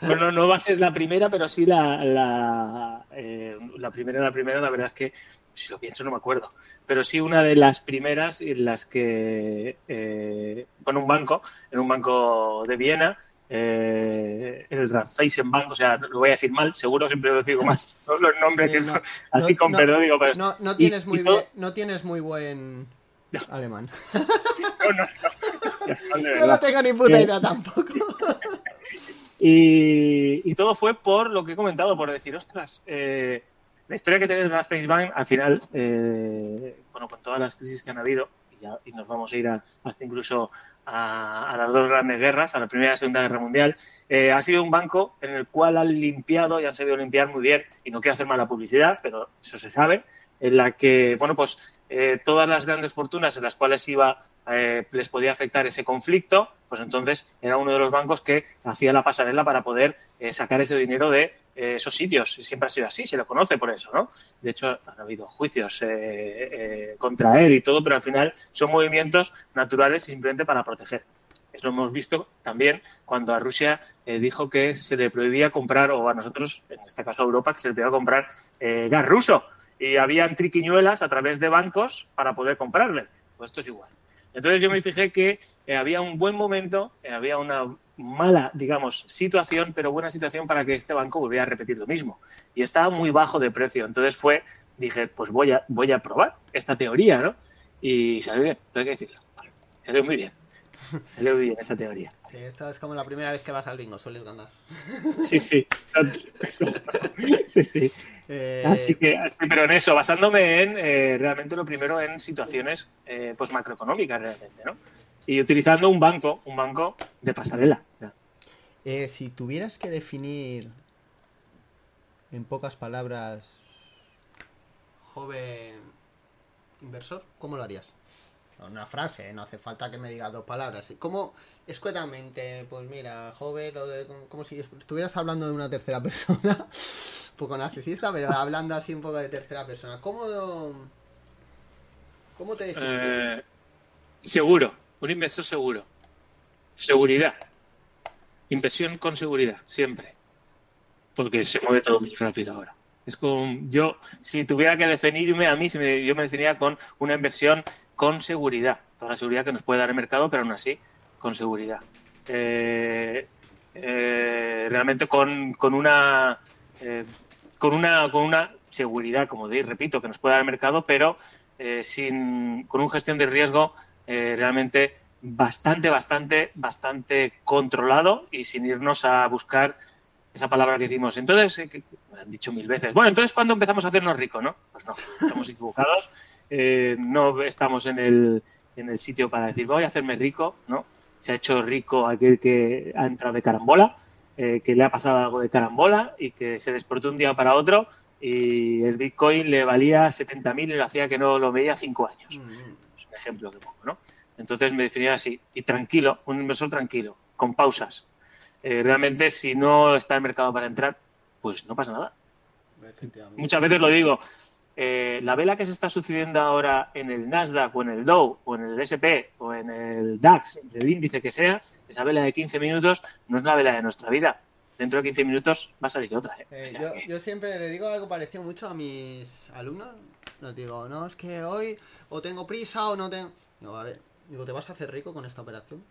Bueno, no va a ser la primera, pero sí la, la, eh, la primera, la primera, la verdad es que si lo pienso no me acuerdo, pero sí una de las primeras en las que, eh, con un banco, en un banco de Viena, eh, el Bank, o sea, lo voy a decir mal, seguro siempre lo digo más, son los nombres que son así con perdón, digo, pero, no, no, tienes muy no tienes muy buen alemán. No, no, no. no, no tengo ni puta idea tampoco. Y, y, todo fue por lo que he comentado, por decir, ostras, eh, la historia que tiene el Bank, al final, eh, bueno, con todas las crisis que han habido, y, y nos vamos a ir hasta incluso a, las dos grandes guerras, a la Primera y la Segunda Guerra Mundial, eh, ha sido un banco en el cual han limpiado y han sabido limpiar muy bien, y no quiero hacer mala publicidad, pero eso se sabe, en la que, bueno, pues eh, todas las grandes fortunas en las cuales iba eh, les podía afectar ese conflicto, pues entonces era uno de los bancos que hacía la pasarela para poder eh, sacar ese dinero de eh, esos sitios. Siempre ha sido así, se lo conoce por eso, ¿no? De hecho, han habido juicios contra él y todo, pero al final son movimientos naturales simplemente para proteger. Eso lo hemos visto también cuando a Rusia dijo que se le prohibía comprar, o a nosotros, en este caso a Europa, que se le prohibía comprar gas ruso. Y habían triquiñuelas a través de bancos para poder comprarle. Pues esto es igual. Entonces yo me fijé que eh, había un buen momento, eh, había una mala, digamos, situación, pero buena situación para que este banco volviera a repetir lo mismo. Y estaba muy bajo de precio. Entonces fue, dije, pues voy a, voy a probar esta teoría, ¿no? Y salió bien, tengo que decirlo. Salió muy bien. Salió muy bien esa teoría. Sí, esto es como la primera vez que vas al bingo, sueles ganar. Sí, sí, sí, sí. Eh, así que, pero en eso, basándome en eh, realmente lo primero en situaciones eh, pues macroeconómicas realmente, ¿no? Y utilizando un banco, un banco de pasarela. si tuvieras que definir en pocas palabras joven inversor, ¿cómo lo harías? Una frase, no hace falta que me digas dos palabras. ¿Cómo, escuetamente, pues mira, joven, lo de, como si estuvieras hablando de una tercera persona? poco narcisista, pero hablando así un poco de tercera persona. ¿Cómo, cómo te defines? Eh, seguro, un inversor seguro. Seguridad. Inversión con seguridad, siempre. Porque se mueve todo muy rápido ahora. Es como, yo, si tuviera que definirme a mí, yo me definiría con una inversión con seguridad. Toda la seguridad que nos puede dar el mercado, pero aún así, con seguridad. Eh, eh, realmente con, con una con una, con una seguridad, como de repito, que nos puede dar el mercado, pero eh, sin, con una gestión de riesgo eh, realmente bastante, bastante, bastante controlado y sin irnos a buscar esa palabra que decimos. Entonces, eh, me han dicho mil veces, bueno, entonces ¿cuándo empezamos a hacernos ricos? No, pues no, estamos equivocados, no estamos en el, en el sitio para decir, voy a hacerme rico, ¿no? Se ha hecho rico aquel que ha entrado de carambola eh, que le ha pasado algo de carambola y que se desportó un día para otro y el Bitcoin le valía 70.000 y lo hacía que no lo veía cinco años. Mm. Es un ejemplo que pongo, ¿no? Entonces me definía así, y tranquilo, un inversor tranquilo, con pausas. Eh, realmente si no está el mercado para entrar, pues no pasa nada. Muchas veces lo digo, eh, la vela que se está sucediendo ahora en el Nasdaq o en el Dow o en el SP o en el DAX, el índice que sea, esa vela de 15 minutos no es la vela de nuestra vida. Dentro de 15 minutos va a salir otra. ¿eh? Eh, yo, siempre le digo algo parecido mucho a mis alumnos. Les digo, no, es que hoy o tengo prisa o no tengo... Digo, a ver, digo, ¿te vas a hacer rico con esta operación?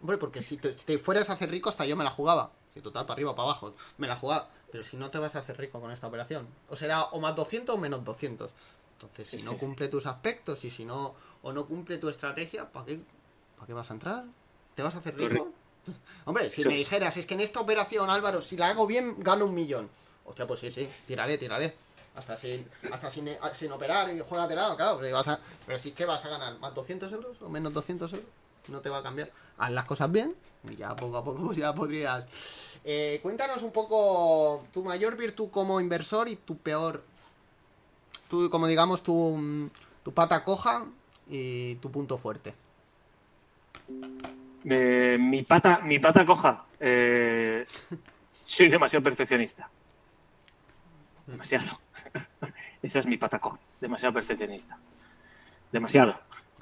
Hombre, porque si te fueras a hacer rico hasta yo me la jugaba total, para arriba o para abajo, me la jugaba. Pero si no te vas a hacer rico con esta operación. O será o más 200 o menos 200. Entonces, si no cumple tus aspectos y si no, o no cumple tu estrategia, ¿para qué, ¿para qué vas a entrar? ¿Te vas a hacer rico? Hombre, si me dijeras, es que en esta operación, Álvaro, si la hago bien, gano un millón. Hostia, pues sí, sí, tírale, tírale. Hasta sin, hasta sin, sin operar y juégatela, claro. Pero, vas a, pero sí que vas a ganar más 200 euros o menos 200 euros no te va a cambiar. Haz las cosas bien y ya poco a poco ya podrías. Eh, cuéntanos un poco tu mayor virtud como inversor y tu peor. Tu, como digamos, tu, tu pata coja y tu punto fuerte. Eh, mi pata, mi pata coja. Eh, soy demasiado perfeccionista. Demasiado. Esa es mi pata coja. Demasiado perfeccionista. Demasiado.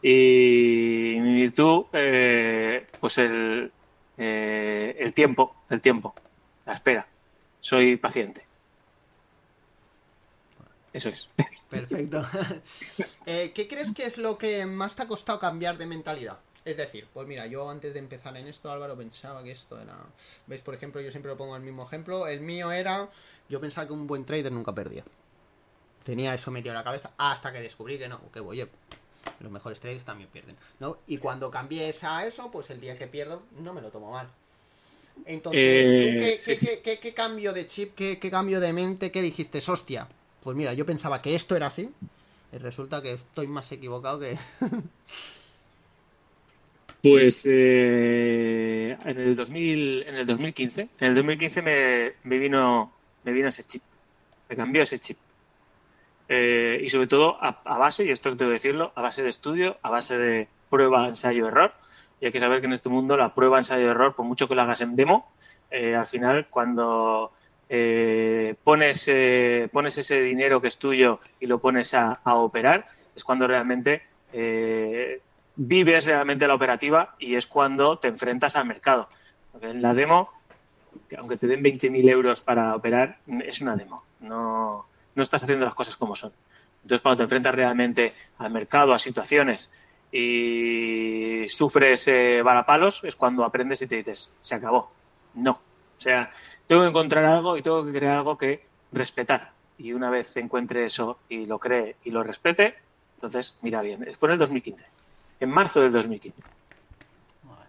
Y mi virtud, eh, pues el, eh, el tiempo, el tiempo, la espera. Soy paciente. Eso es. Perfecto. Eh, ¿Qué crees que es lo que más te ha costado cambiar de mentalidad? Es decir, pues mira, yo antes de empezar en esto, Álvaro, pensaba que esto era... ¿Ves? Por ejemplo, yo siempre lo pongo el mismo ejemplo. El mío era, yo pensaba que un buen trader nunca perdía. Tenía eso metido en la cabeza hasta que descubrí que no, que oye, los mejores traders también pierden, ¿no? Y cuando cambié a eso, pues el día que pierdo no me lo tomo mal. Entonces, Eh, ¿qué, sí, qué- sí. qué- qué- qué cambio de chip, qué, qué cambio de mente, qué dijiste, hostia? Pues mira, yo pensaba que esto era así, y resulta que estoy más equivocado que... Pues eh, en el 2000, en el 2015, en el 2015 me, me vino me vino ese chip, me cambió ese chip. Eh, y sobre todo a, base, y esto tengo que decirlo, a base de estudio, a base de prueba, ensayo, error. Y hay que saber que en este mundo la prueba, ensayo, error, por mucho que lo hagas en demo, eh, al final cuando eh, pones, eh, pones ese dinero que es tuyo y lo pones a, a operar, es cuando realmente eh, vives realmente la operativa y es cuando te enfrentas al mercado. En la demo, que aunque te den 20.000 euros para operar, es una demo. No, no estás haciendo las cosas como son. Entonces, cuando te enfrentas realmente al mercado, a situaciones y sufres eh, varapalos, es cuando aprendes y te dices, se acabó. No. O sea, tengo que encontrar algo y tengo que crear algo que respetar. Y una vez encuentre eso y lo cree y lo respete, entonces mira bien. Fue en el 2015. En marzo del 2015. Vale.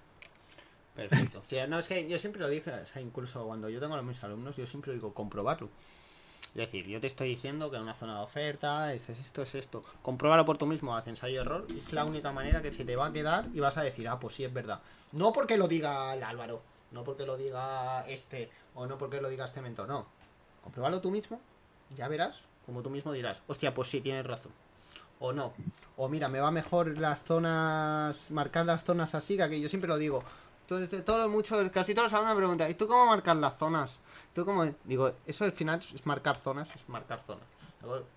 Perfecto. O sea, no, es que yo siempre lo dije, o sea, incluso cuando yo tengo a mis alumnos, yo siempre digo comprobarlo. Es decir, yo te estoy diciendo que en una zona de oferta, es esto, es esto. Compruébalo por tú mismo, haz ensayo error. Es la única manera que se te va a quedar y vas a decir, ah, pues sí, es verdad. No porque lo diga el Álvaro, no porque lo diga este, o no porque lo diga este mentor, no. Compruébalo tú mismo, ya verás, como tú mismo dirás, hostia, pues sí, tienes razón. O no. O mira, me va mejor las zonas, marcar las zonas así, que aquí yo siempre lo digo. Entonces, todos muchos, casi todos los alumnos me preguntan, ¿y tú cómo marcas las zonas? ¿Tú cómo? Digo, eso al final es marcar zonas, es marcar zonas.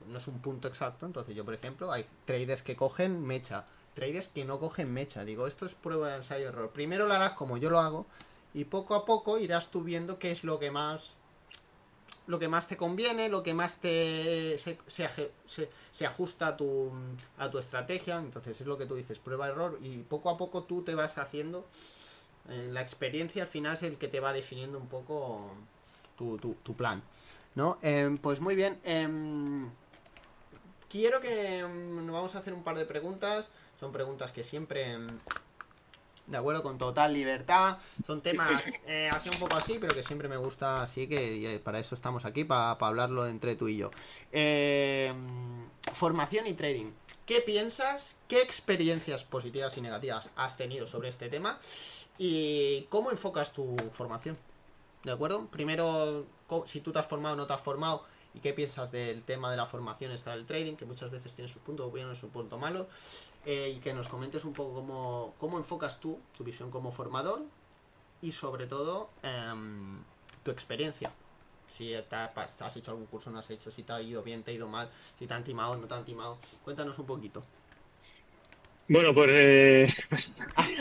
No es un punto exacto, entonces yo, por ejemplo, hay traders que cogen mecha, traders que no cogen mecha. Digo, esto es prueba de ensayo error. Primero lo harás como yo lo hago y poco a poco irás tú viendo qué es lo que más lo que más te conviene, lo que más te se, se- se ajusta a tu, a tu estrategia. Entonces es lo que tú dices, prueba error y poco a poco tú te vas haciendo. eh, la experiencia al final es el que te va definiendo un poco tu, tu- tu plan. ¿No? Em, pues muy bien. em, quiero que em, nos vamos a hacer un par de preguntas. Son preguntas que siempre em, de acuerdo, con total libertad. Son temas eh, así un poco así, pero que siempre me gusta así, que eh, para eso estamos aquí, para hablarlo entre tú y yo. Formación y trading. ¿Qué piensas? ¿Qué experiencias positivas y negativas has tenido sobre este tema? ¿Y cómo enfocas tu formación? ¿De acuerdo? Primero, si tú te has formado o no te has formado, y qué piensas del tema de la formación está del trading, que muchas veces tiene sus puntos buenos y sus puntos malos eh, y que nos comentes un poco cómo, cómo enfocas tú tu visión como formador y sobre todo em, tu experiencia. Si te has hecho algún curso, no has hecho, si te ha ido bien, te ha ido mal, si te han timado, no te han timado. Cuéntanos un poquito. Bueno, pues eh,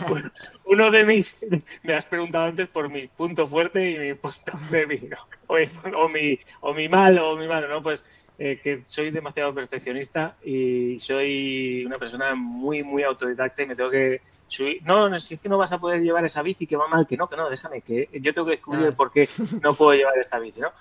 bueno, uno de mis, me has preguntado antes por mi punto fuerte y mi punto débil, ¿no? o, mi, o, mi, o mi mal o mi malo, ¿no? Pues eh, que soy demasiado perfeccionista y soy una persona muy, muy autodidacta y me tengo que subir. No, no, si es que no vas a poder llevar esa bici que va mal, que no, que no, déjame, que yo tengo que descubrir Ah. por qué no puedo llevar esta bici, ¿no?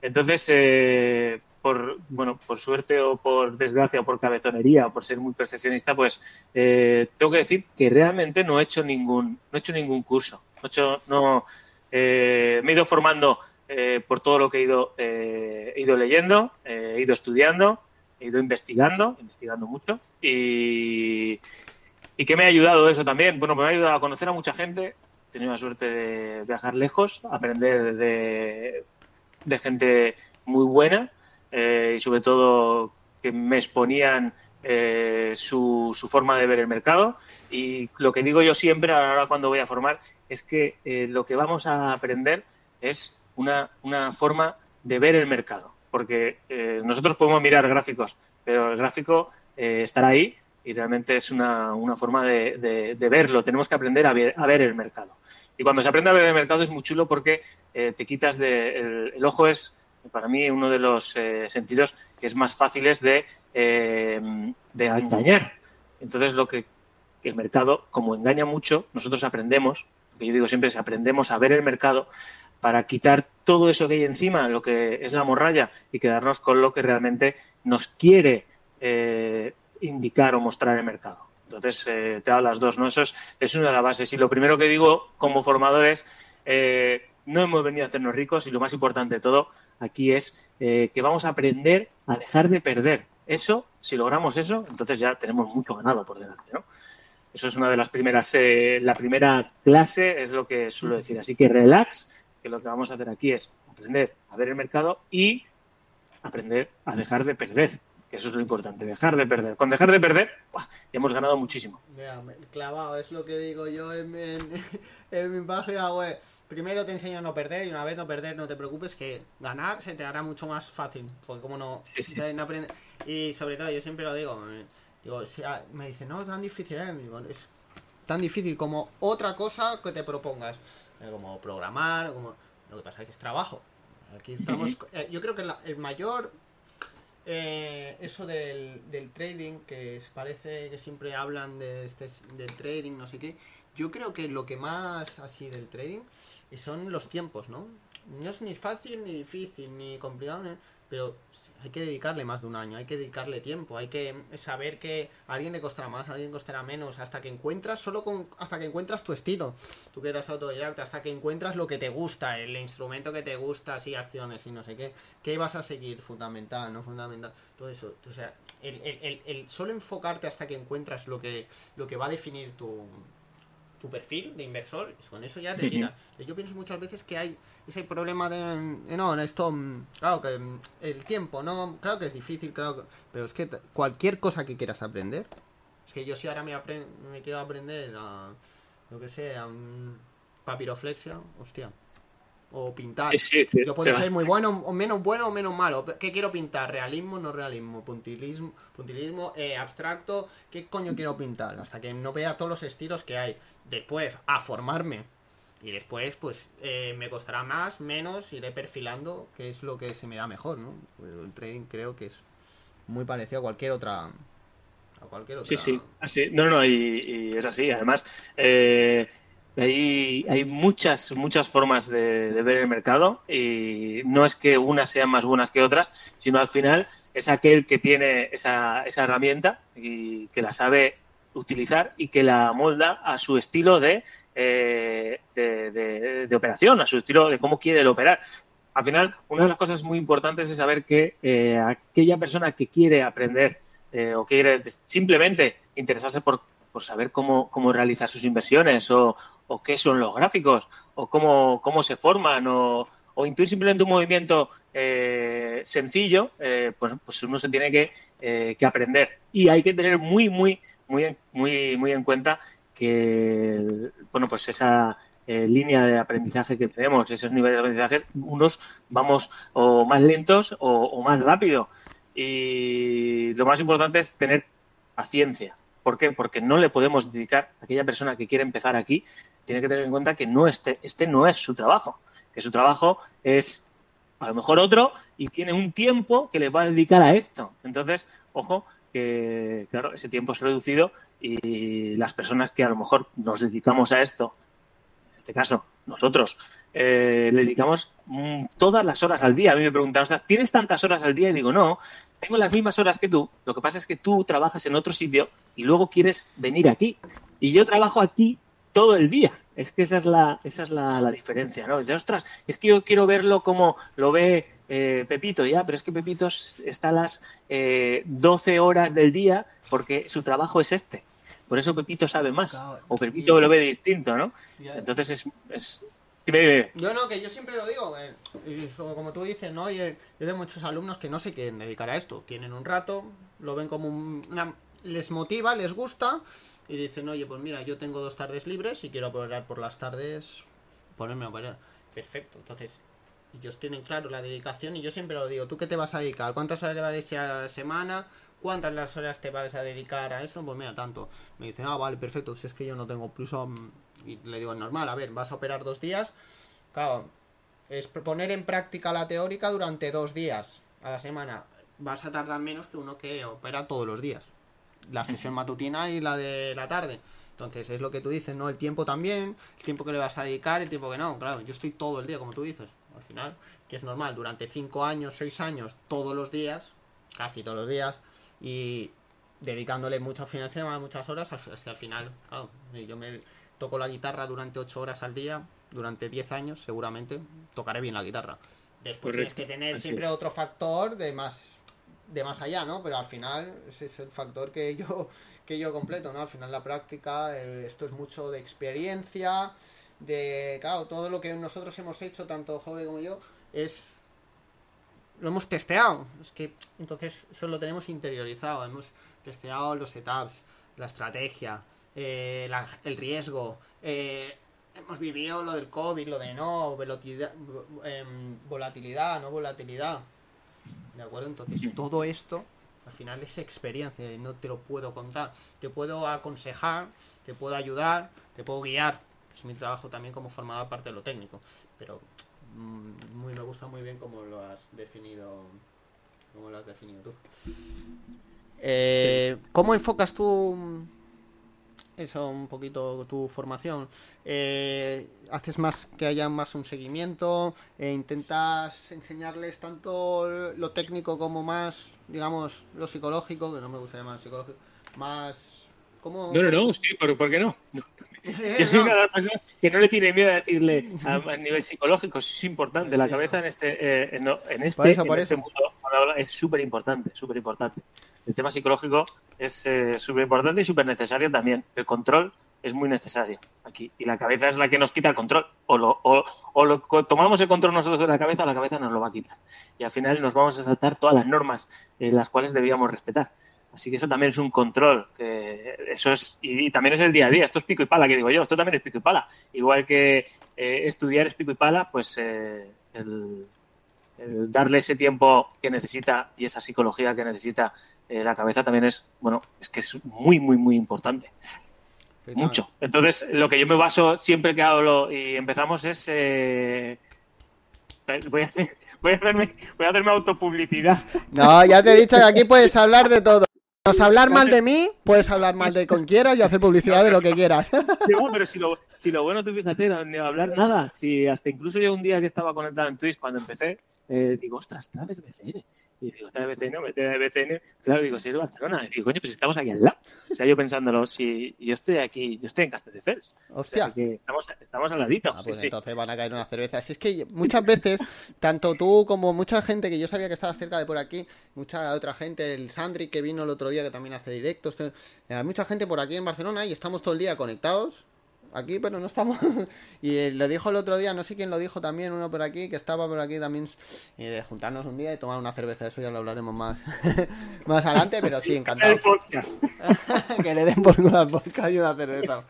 Entonces, eh, por, bueno, por suerte o por desgracia o por cabezonería o por ser muy perfeccionista, pues eh, tengo que decir que realmente no he hecho ningún, no he hecho ningún curso. No he hecho, no, eh, me he ido formando eh, por todo lo que he ido, eh, he ido leyendo, eh, he ido estudiando, he ido investigando, investigando mucho y, y que me ha ayudado eso también. Bueno, me ha ayudado a conocer a mucha gente, he tenido la suerte de viajar lejos, aprender de, de gente muy buena eh, y sobre todo que me exponían eh, su, su, forma de ver el mercado y lo que digo yo siempre ahora cuando voy a formar es que eh, lo que vamos a aprender es una, una forma de ver el mercado porque eh, nosotros podemos mirar gráficos pero el gráfico eh, estará ahí y realmente es una, una forma de, de, verlo. Tenemos que aprender a ver, a ver, el mercado. Y cuando se aprende a ver el mercado es muy chulo porque eh, te quitas de... El, ojo es, para mí, uno de los eh, sentidos que es más fáciles de, eh, de engañar. Entonces, lo que el mercado, como engaña mucho, nosotros aprendemos, que yo digo siempre es aprendemos a ver el mercado para quitar todo eso que hay encima, lo que es la morralla, y quedarnos con lo que realmente nos quiere eh, indicar o mostrar el mercado. Entonces, eh, te da las dos, ¿no? Eso es, es, una de las bases. Y lo primero que digo como formadores, eh, no hemos venido a hacernos ricos y lo más importante de todo aquí es que vamos a aprender a dejar de perder. Eso, si logramos eso, entonces ya tenemos mucho ganado por delante, ¿no? Eso es una de las primeras, la primera clase es lo que suelo decir. Así que relax, que lo que vamos a hacer aquí es aprender a ver el mercado y aprender a dejar de perder. Que eso es lo importante, dejar de perder. Con dejar de perder, hemos ganado muchísimo. Mira, clavado, es lo que digo yo en, mi página web. Primero te enseño a no perder y una vez no perder, no te preocupes que ganar se te hará mucho más fácil. Porque como no, Y sobre todo, yo siempre lo digo, digo, me dice, no, es tan difícil, ¿eh? es tan difícil como otra cosa que te propongas. Eh, como programar, como... Lo que pasa es que es trabajo. Aquí estamos... Eh, yo creo que el mayor... Eh, eso del, trading, que parece que siempre hablan de este, del trading, no sé qué. Yo creo que lo que más así del trading son los tiempos, ¿no? No es ni fácil, ni difícil, ni complicado, pero hay que dedicarle más de un año, hay que dedicarle tiempo, hay que saber que a alguien le costará más, a alguien costará menos, hasta que encuentras, solo con, hasta que encuentras tu estilo, tú que eres autodidacta, hasta que encuentras lo que te gusta, el instrumento que te gusta, así acciones y no sé qué, qué vas a seguir, fundamental, no fundamental, todo eso, o sea, el, el, el, solo enfocarte hasta que encuentras lo que, lo que va a definir tu, tu perfil de inversor, con eso ya te tira. Yo pienso muchas veces que hay ese problema de, no, esto, mm, claro que mm, el tiempo, no, claro que es difícil, claro pero es que cualquier cosa que quieras aprender, es que yo si ahora me, me quiero aprender a, lo que sea, papiroflexia, hostia, o pintar. Yo puedo ser muy bueno o menos bueno o menos malo. ¿Qué quiero pintar? ¿Realismo no realismo? ¿Puntilismo? puntilismo eh, ¿Abstracto? ¿Qué coño quiero pintar? Hasta que no vea todos los estilos que hay. Después, a formarme. Y después, pues, eh, me costará más, menos, iré perfilando, que es lo que se me da mejor, ¿no? el trading creo que es muy parecido a cualquier otra... A cualquier otra... Sí, sí, así. No, no, y, y es así. Además, eh, hay, hay muchas, muchas formas de, ver el mercado y no es que unas sean más buenas que otras, sino al final es aquel que tiene esa, esa herramienta y que la sabe utilizar y que la molda a su estilo de, eh, de, operación, a su estilo de cómo quiere operar. Al final, una de las cosas muy importantes es saber que eh, aquella persona que quiere aprender eh, o quiere simplemente interesarse por por saber cómo, cómo realizar sus inversiones o, o, qué son los gráficos o cómo, cómo se forman o, intuir simplemente un movimiento eh, sencillo, eh, pues, pues uno se tiene que, eh, que, aprender. Y hay que tener muy, muy, muy, muy, muy en cuenta que, bueno, pues esa línea de aprendizaje que tenemos, esos niveles de aprendizaje, unos vamos o más lentos o, o más rápido. Y lo más importante es tener paciencia, ¿Por qué? Porque no le podemos dedicar a aquella persona que quiere empezar aquí, tiene que tener en cuenta que no este, este no es su trabajo, que su trabajo es a lo mejor otro y tiene un tiempo que le va a dedicar a esto. Entonces, ojo, que claro, ese tiempo es reducido y las personas que a lo mejor nos dedicamos a esto, en este caso nosotros, eh, le dedicamos mm, todas las horas al día. A mí me preguntan, ¿tienes tantas horas al día? Y digo, no, tengo las mismas horas que tú. Lo que pasa es que tú trabajas en otro sitio y luego quieres venir aquí. Y yo trabajo aquí todo el día. Es que esa es la, esa es la, diferencia, ¿no? Dice, ostras, es que yo quiero verlo como lo ve eh, Pepito, ya, pero es que Pepito está a las eh, 12 horas del día porque su trabajo es este. Por eso Pepito sabe más. o Pepito lo ve distinto, ¿no? Entonces es, es no, no, que yo siempre lo digo, como, tú dices, ¿no? Yo, tengo muchos alumnos que no se quieren dedicar a esto. Tienen un rato, lo ven como una... les motiva, les gusta y dicen, oye, pues mira, yo tengo dos tardes libres y quiero operar por las tardes, ponerme a operar. Perfecto, entonces ellos tienen claro la dedicación y yo siempre lo digo, ¿tú qué te vas a dedicar? ¿Cuántas horas le vas a dedicar a la semana? ¿cuántas las horas te vas a dedicar a eso? Pues mira, tanto. Me dicen, ah, vale, perfecto, si es que yo no tengo prisa. Y le digo, normal, a ver, vas a operar dos días. Claro, es poner en práctica la teórica durante dos días a la semana. Vas a tardar menos que uno que opera todos los días. La sesión matutina y la de la tarde. Entonces, es lo que tú dices, ¿no? El tiempo también, el tiempo que le vas a dedicar, el tiempo que no. Claro, yo estoy todo el día, como tú dices. Al final, que es normal, durante cinco años, seis años, todos los días, casi todos los días, y dedicándole muchos fines de semana, muchas horas, es que al final, claro, yo me toco la guitarra durante ocho horas al día, durante 10 años, seguramente, tocaré bien la guitarra. Después tienes que tener así siempre es. otro factor de más de más allá, ¿no? Pero al final ese es el factor que yo que yo completo, ¿no? Al final la práctica, eh, esto es mucho de experiencia, de, claro, todo lo que nosotros hemos hecho, tanto joven como yo, es lo hemos testeado. Es que entonces eso lo tenemos interiorizado. Hemos testeado los setups, la estrategia, eh, la- el riesgo. eh, hemos vivido lo del COVID, lo de no, velocidad, em, volatilidad, no volatilidad. ¿De acuerdo? Entonces todo esto al final es experiencia y no te lo puedo contar. Te puedo aconsejar, te puedo ayudar, te puedo guiar. Es mi trabajo también como formador parte de lo técnico. Pero mm, muy me gusta muy bien cómo lo has definido. Cómo lo has definido tú. Eh, ¿Cómo enfocas tú eso un poquito tu formación? Eh, ¿Haces más que haya más un seguimiento? Eh, ¿Intentas enseñarles tanto lo técnico como más, digamos, lo psicológico? Que no me gusta llamar psicológico. Más... ¿Cómo? No, no, no, sí, pero ¿por qué no? No. Eh, Yo soy no. una personas que no le tiene miedo a decirle a, a nivel psicológico, es importante. La cabeza en este, eh, en, no, en este, eso, en este mundo es súper importante, súper importante. El tema psicológico es eh, súper importante y súper necesario también. El control es muy necesario aquí. Y la cabeza es la que nos quita el control. O, lo, o, o lo tomamos el control nosotros de la cabeza o la cabeza nos lo va a quitar. Y al final nos vamos a saltar todas las normas eh, las cuales debíamos respetar. Así que eso también es un control, que eso es, y, también es el día a día, esto es pico y pala, que digo yo, esto también es pico y pala. Igual que eh, estudiar es pico y pala, pues eh, el darle ese tiempo que necesita y esa psicología que necesita eh, la cabeza también es, bueno, es que es muy, muy, muy importante. Mucho. Entonces, lo que yo me baso siempre que hablo y empezamos es. eh, voy, a hacer, voy, a hacerme, voy a hacerme autopublicidad. No, ya te he dicho que aquí puedes hablar de todo. Puedes hablar mal de mí, puedes hablar mal de con quieras y hacer publicidad de lo que quieras. Pero si lo, si lo bueno, tú fíjate, no, ni hablar nada. Si hasta incluso yo un día que estaba conectado en Twitch cuando empecé, eh, digo, ostras, está BCN. Y digo, está BCN, mete el BCN. Claro, digo, si es Barcelona. Y digo, coño, pues estamos aquí al lado. O sea, yo pensándolo, si yo estoy aquí, yo estoy en Castelldefels. O sea, Hostia. que estamos, estamos al ladito. Ah, pues sí. entonces van a caer una cerveza. Si es que muchas veces, tanto tú como mucha gente que yo sabía que estaba cerca de por aquí, mucha otra gente, el Sandri que vino el otro día que también hace directos, eh, hay mucha gente por aquí en Barcelona y estamos todo el día conectados. Aquí, pero no estamos. y eh, lo dijo el otro día, no sé quién lo dijo también, uno por aquí, que estaba por aquí también, eh, de juntarnos un día y tomar una cerveza. Eso ya lo hablaremos más, más adelante, pero sí, encantado. El podcast. que le den por culo al podcast y una cerveza.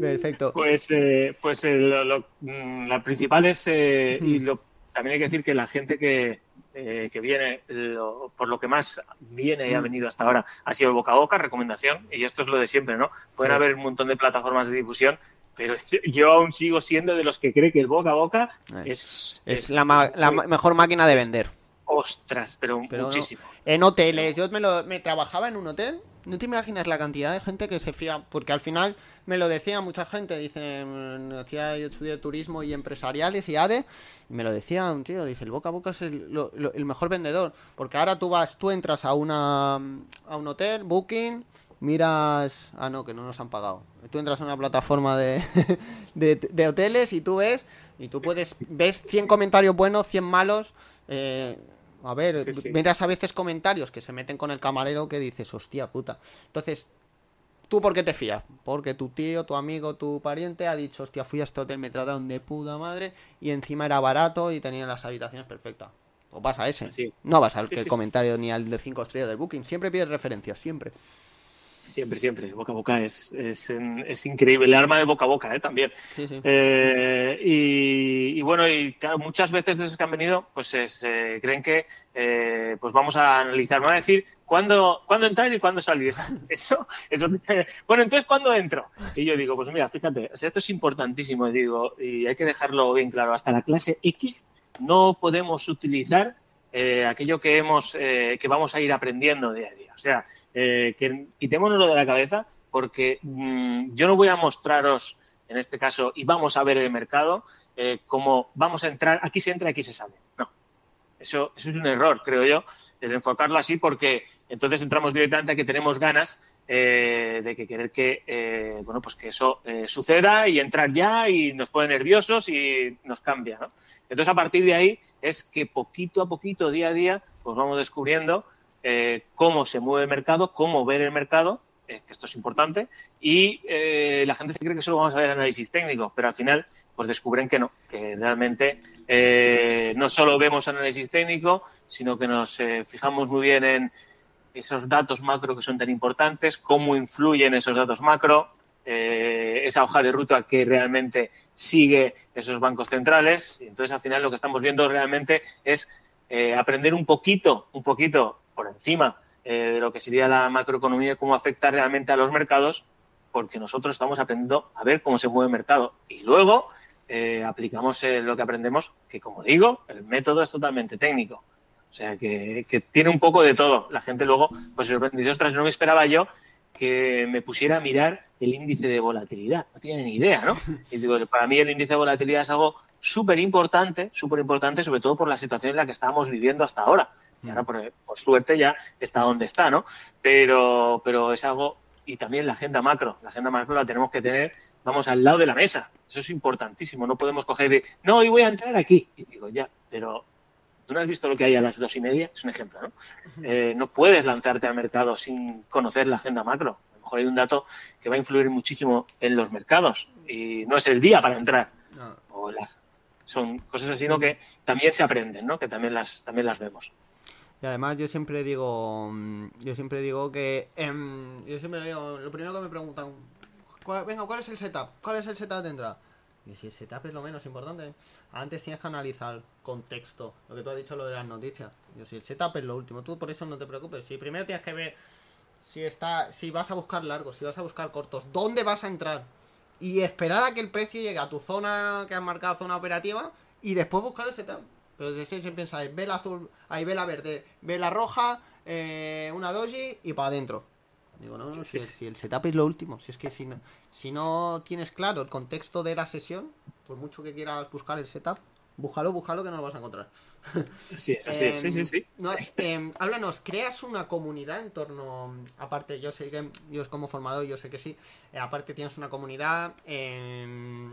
Perfecto. Pues, eh, pues eh, lo, lo- mm, la principal es, eh, y lo, también hay que decir que la gente que, eh, que viene, lo- por lo que más viene y ha venido hasta ahora, ha sido el boca a boca, recomendación, y esto es lo de siempre, ¿no? Pueden Sí. haber un montón de plataformas de difusión, pero yo aún sigo siendo de los que cree que el boca a boca Eh, es, Es la, ma- la mejor máquina de vender. Ostras, pero, Pero muchísimo. En hoteles, yo me, lo, me trabajaba en un hotel. No te imaginas la cantidad de gente que se fía, porque al final me lo decía mucha gente, dice, mm, decía yo estudié turismo y empresariales y ADE, y me lo decía un tío, dice, el boca a boca es el, lo- lo- el mejor vendedor, porque ahora tú vas, tú entras a una a un hotel, booking, miras, ah no, que no nos han pagado, tú entras a una plataforma de, de, de hoteles y tú ves, y tú puedes, ves 100 comentarios buenos, 100 malos, eh, a ver, Sí, a veces comentarios que se meten con el camarero que dices, hostia puta. Entonces, ¿tú por qué te fías? Porque tu tío, tu amigo, tu pariente ha dicho, hostia, fui a este hotel, me trataron de puta madre y encima era barato y tenía las habitaciones perfectas. Pues vas a ese. No vas al que sí. comentario ni al de 5 estrellas del booking. Siempre pides referencias, siempre. Siempre, siempre. Boca a boca es, es, es increíble. El arma de boca a boca, ¿eh? También. Eh, y, bueno, y muchas veces de esos que han venido, pues se creen que eh, pues vamos a analizar, vamos a decir cuándo, cuándo entrar y cuándo salir. Eso, eso, bueno, entonces, ¿cuándo entro? Y yo digo, pues mira, fíjate, esto es importantísimo, digo, y hay que dejarlo bien claro. Hasta la clase X no podemos utilizar eh, aquello que hemos, que vamos a ir aprendiendo día a día. O sea, eh, que quitémonoslo de la cabeza porque mm, yo no voy a mostraros en este caso y vamos a ver el mercado eh, como vamos a entrar, aquí se entra, aquí se sale. No, eso, eso es un error, creo yo, el enfocarlo así porque entonces entramos directamente a que tenemos ganas eh, de que querer que eh, bueno pues que eso suceda y entrar ya y nos pone nerviosos y nos cambia ¿no? entonces a partir de ahí es que poquito a poquito día a día pues vamos descubriendo eh, cómo se mueve el mercado, cómo ver el mercado, eh, que esto es importante, y eh, la gente se cree que solo vamos a ver análisis técnico, pero al final pues descubren que no, que realmente no solo vemos análisis técnico, sino que nos fijamos muy bien en esos datos macro que son tan importantes, cómo influyen esos datos macro, esa hoja de ruta que realmente sigue esos bancos centrales. Y entonces, al final, lo que estamos viendo realmente es aprender un poquito, un poquito por encima eh, de lo que sería la macroeconomía y cómo afecta realmente a los mercados, porque nosotros estamos aprendiendo a ver cómo se mueve el mercado. Y luego eh, aplicamos eh, lo que aprendemos, que como digo, el método es totalmente técnico. O sea, que, tiene un poco de todo. La gente luego, pues sorprendido, ostras, no me esperaba yo que me pusiera a mirar el índice de volatilidad. No tiene ni idea, ¿no? Y digo, para mí el índice de volatilidad es algo súper importante, súper importante, sobre todo por la situación en la que estábamos viviendo hasta ahora. Y ahora, por, suerte, ya está donde está, ¿no? Pero, pero es algo, y también la agenda macro. La agenda macro la tenemos que tener, vamos, al lado de la mesa. Eso es importantísimo. No podemos coger de, no, hoy voy a entrar aquí. Y digo, ya, pero tú no has visto lo que hay a las dos y media, es un ejemplo, ¿no? Eh, no puedes lanzarte al mercado sin conocer la agenda macro. A lo mejor hay un dato que va a influir muchísimo en los mercados y no es el día para entrar. O las, son cosas así, ¿no? Que también se aprenden, ¿no? Que también las, también las vemos. Y además yo siempre digo, yo siempre digo que, em, yo siempre digo, lo primero que me preguntan, venga, ¿cuál es el setup? ¿Cuál es el setup de entrada? Y si el setup es lo menos importante, antes tienes que analizar contexto, lo que tú has dicho lo de las noticias. Yo si el setup es lo último, tú por eso no te preocupes. Si primero tienes que ver si está, si vas a buscar largos, si vas a buscar cortos, dónde vas a entrar y esperar a que el precio llegue a tu zona que has marcado zona operativa y después buscar el setup. Pero de siempre pensáis, vela azul, ahí vela verde, vela roja, eh, una doji y para adentro. Digo, no, no, si, el setup es lo último, si es que si no, si no tienes claro el contexto de la sesión, por mucho que quieras buscar el setup, búscalo, búscalo que no lo vas a encontrar. Sí, sí, sí, sí, sí. Em, háblanos, ¿creas una comunidad en torno, aparte, yo sé que, yo como formador, yo sé que sí, eh, aparte tienes una comunidad, eh,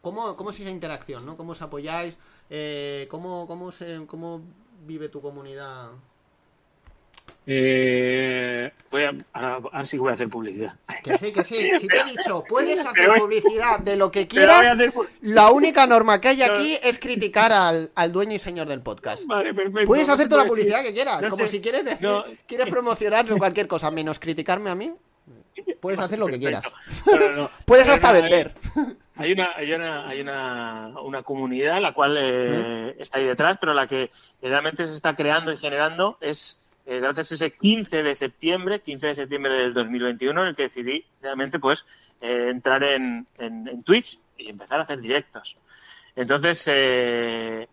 ¿cómo, ¿cómo es esa interacción, no? ¿Cómo os apoyáis? Eh, ¿cómo, cómo, se, ¿Cómo vive tu comunidad? Eh, voy a, ahora, sí voy a hacer publicidad. Que sí, que sí. Si te he dicho, puedes hacer publicidad de lo que quieras. La única norma que hay aquí es criticar al, al, dueño y señor del podcast. Vale, perfecto. Puedes hacer toda la publicidad que quieras. como si quieres decir, quieres cualquier cosa, menos criticarme a mí. Puedes hacer lo que quieras. Puedes hasta vender. Hay una, hay una, hay una, una comunidad la cual eh, está ahí detrás, pero la que realmente se está creando y generando es eh, gracias a ese 15 de septiembre, 15 de septiembre del 2021, en el que decidí realmente pues eh, entrar en, en, Twitch y empezar a hacer directos. Entonces, eh,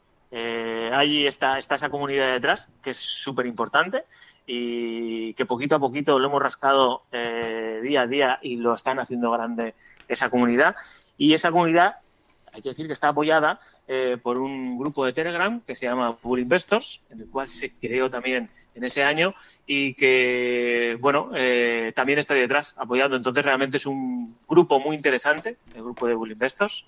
ahí está, está esa comunidad detrás, que es súper importante y que poquito a poquito lo hemos rascado día a día y lo están haciendo grande esa comunidad. Y esa comunidad, hay que decir que está apoyada eh, por un grupo de Telegram que se llama Bull Investors, en el cual se creó también en ese año y que, bueno, eh, también está detrás apoyando. Entonces, realmente es un grupo muy interesante, el grupo de Bull Investors.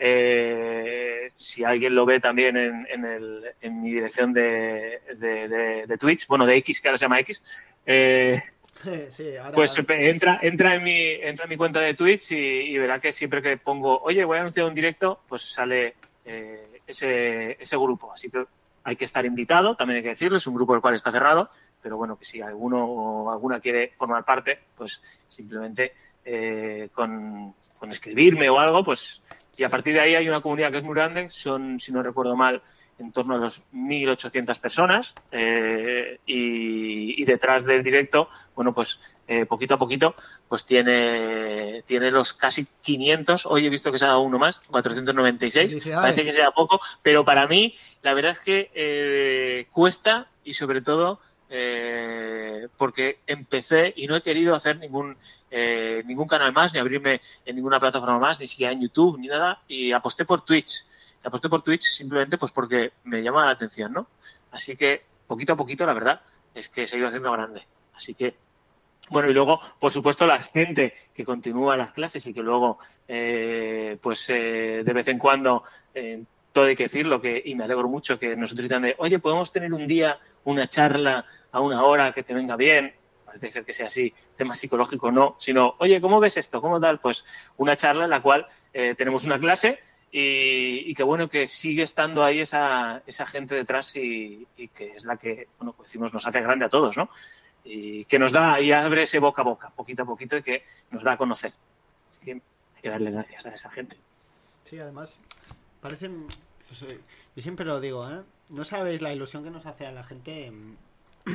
Eh, si alguien lo ve también en, en, el, en mi dirección de, de, de, Twitch, bueno, de X, que ahora se llama X, eh, Pues entra, entra, en mi, entra en mi cuenta de Twitch y, verá que siempre que pongo, oye, voy a anunciar un directo, pues sale eh, ese, ese grupo. Así que hay que estar invitado, también hay que decirlo, es un grupo el cual está cerrado, pero bueno, que si alguno o alguna quiere formar parte, pues simplemente eh, con, con escribirme o algo, pues y a partir de ahí hay una comunidad que es muy grande, son, si no recuerdo mal, en torno a los 1.800 personas eh, y, y, detrás del directo, bueno, pues eh, poquito a poquito, pues tiene, tiene los casi 500, hoy he visto que se ha dado uno más, 496, parece que sea poco, pero para mí la verdad es que eh, cuesta y sobre todo eh, porque empecé y no he querido hacer ningún eh, ningún canal más, ni abrirme en ninguna plataforma más, ni siquiera en YouTube, ni nada, y aposté por Twitch aposté por Twitch simplemente pues porque me llama la atención, ¿no? Así que poquito a poquito, la verdad, es que se ha ido haciendo grande. Así que, bueno, y luego, por supuesto, la gente que continúa las clases y que luego, eh, pues eh, de vez en cuando, eh, todo hay que decirlo, que, y me alegro mucho que nos utilizan de, oye, podemos tener un día una charla a una hora que te venga bien, parece ser que sea así, tema psicológico no, sino, oye, ¿cómo ves esto? ¿Cómo tal? Pues una charla en la cual eh, tenemos una clase y, y, que bueno que sigue estando ahí esa, esa gente detrás y, que es la que, bueno, pues decimos, nos hace grande a todos, ¿no? Y que nos da y abre ese boca a boca, poquito a poquito, y que nos da a conocer. Así que hay que darle gracias a esa gente. Sí, además, parecen, pues, yo siempre lo digo, ¿eh? No sabéis la ilusión que nos hace a la gente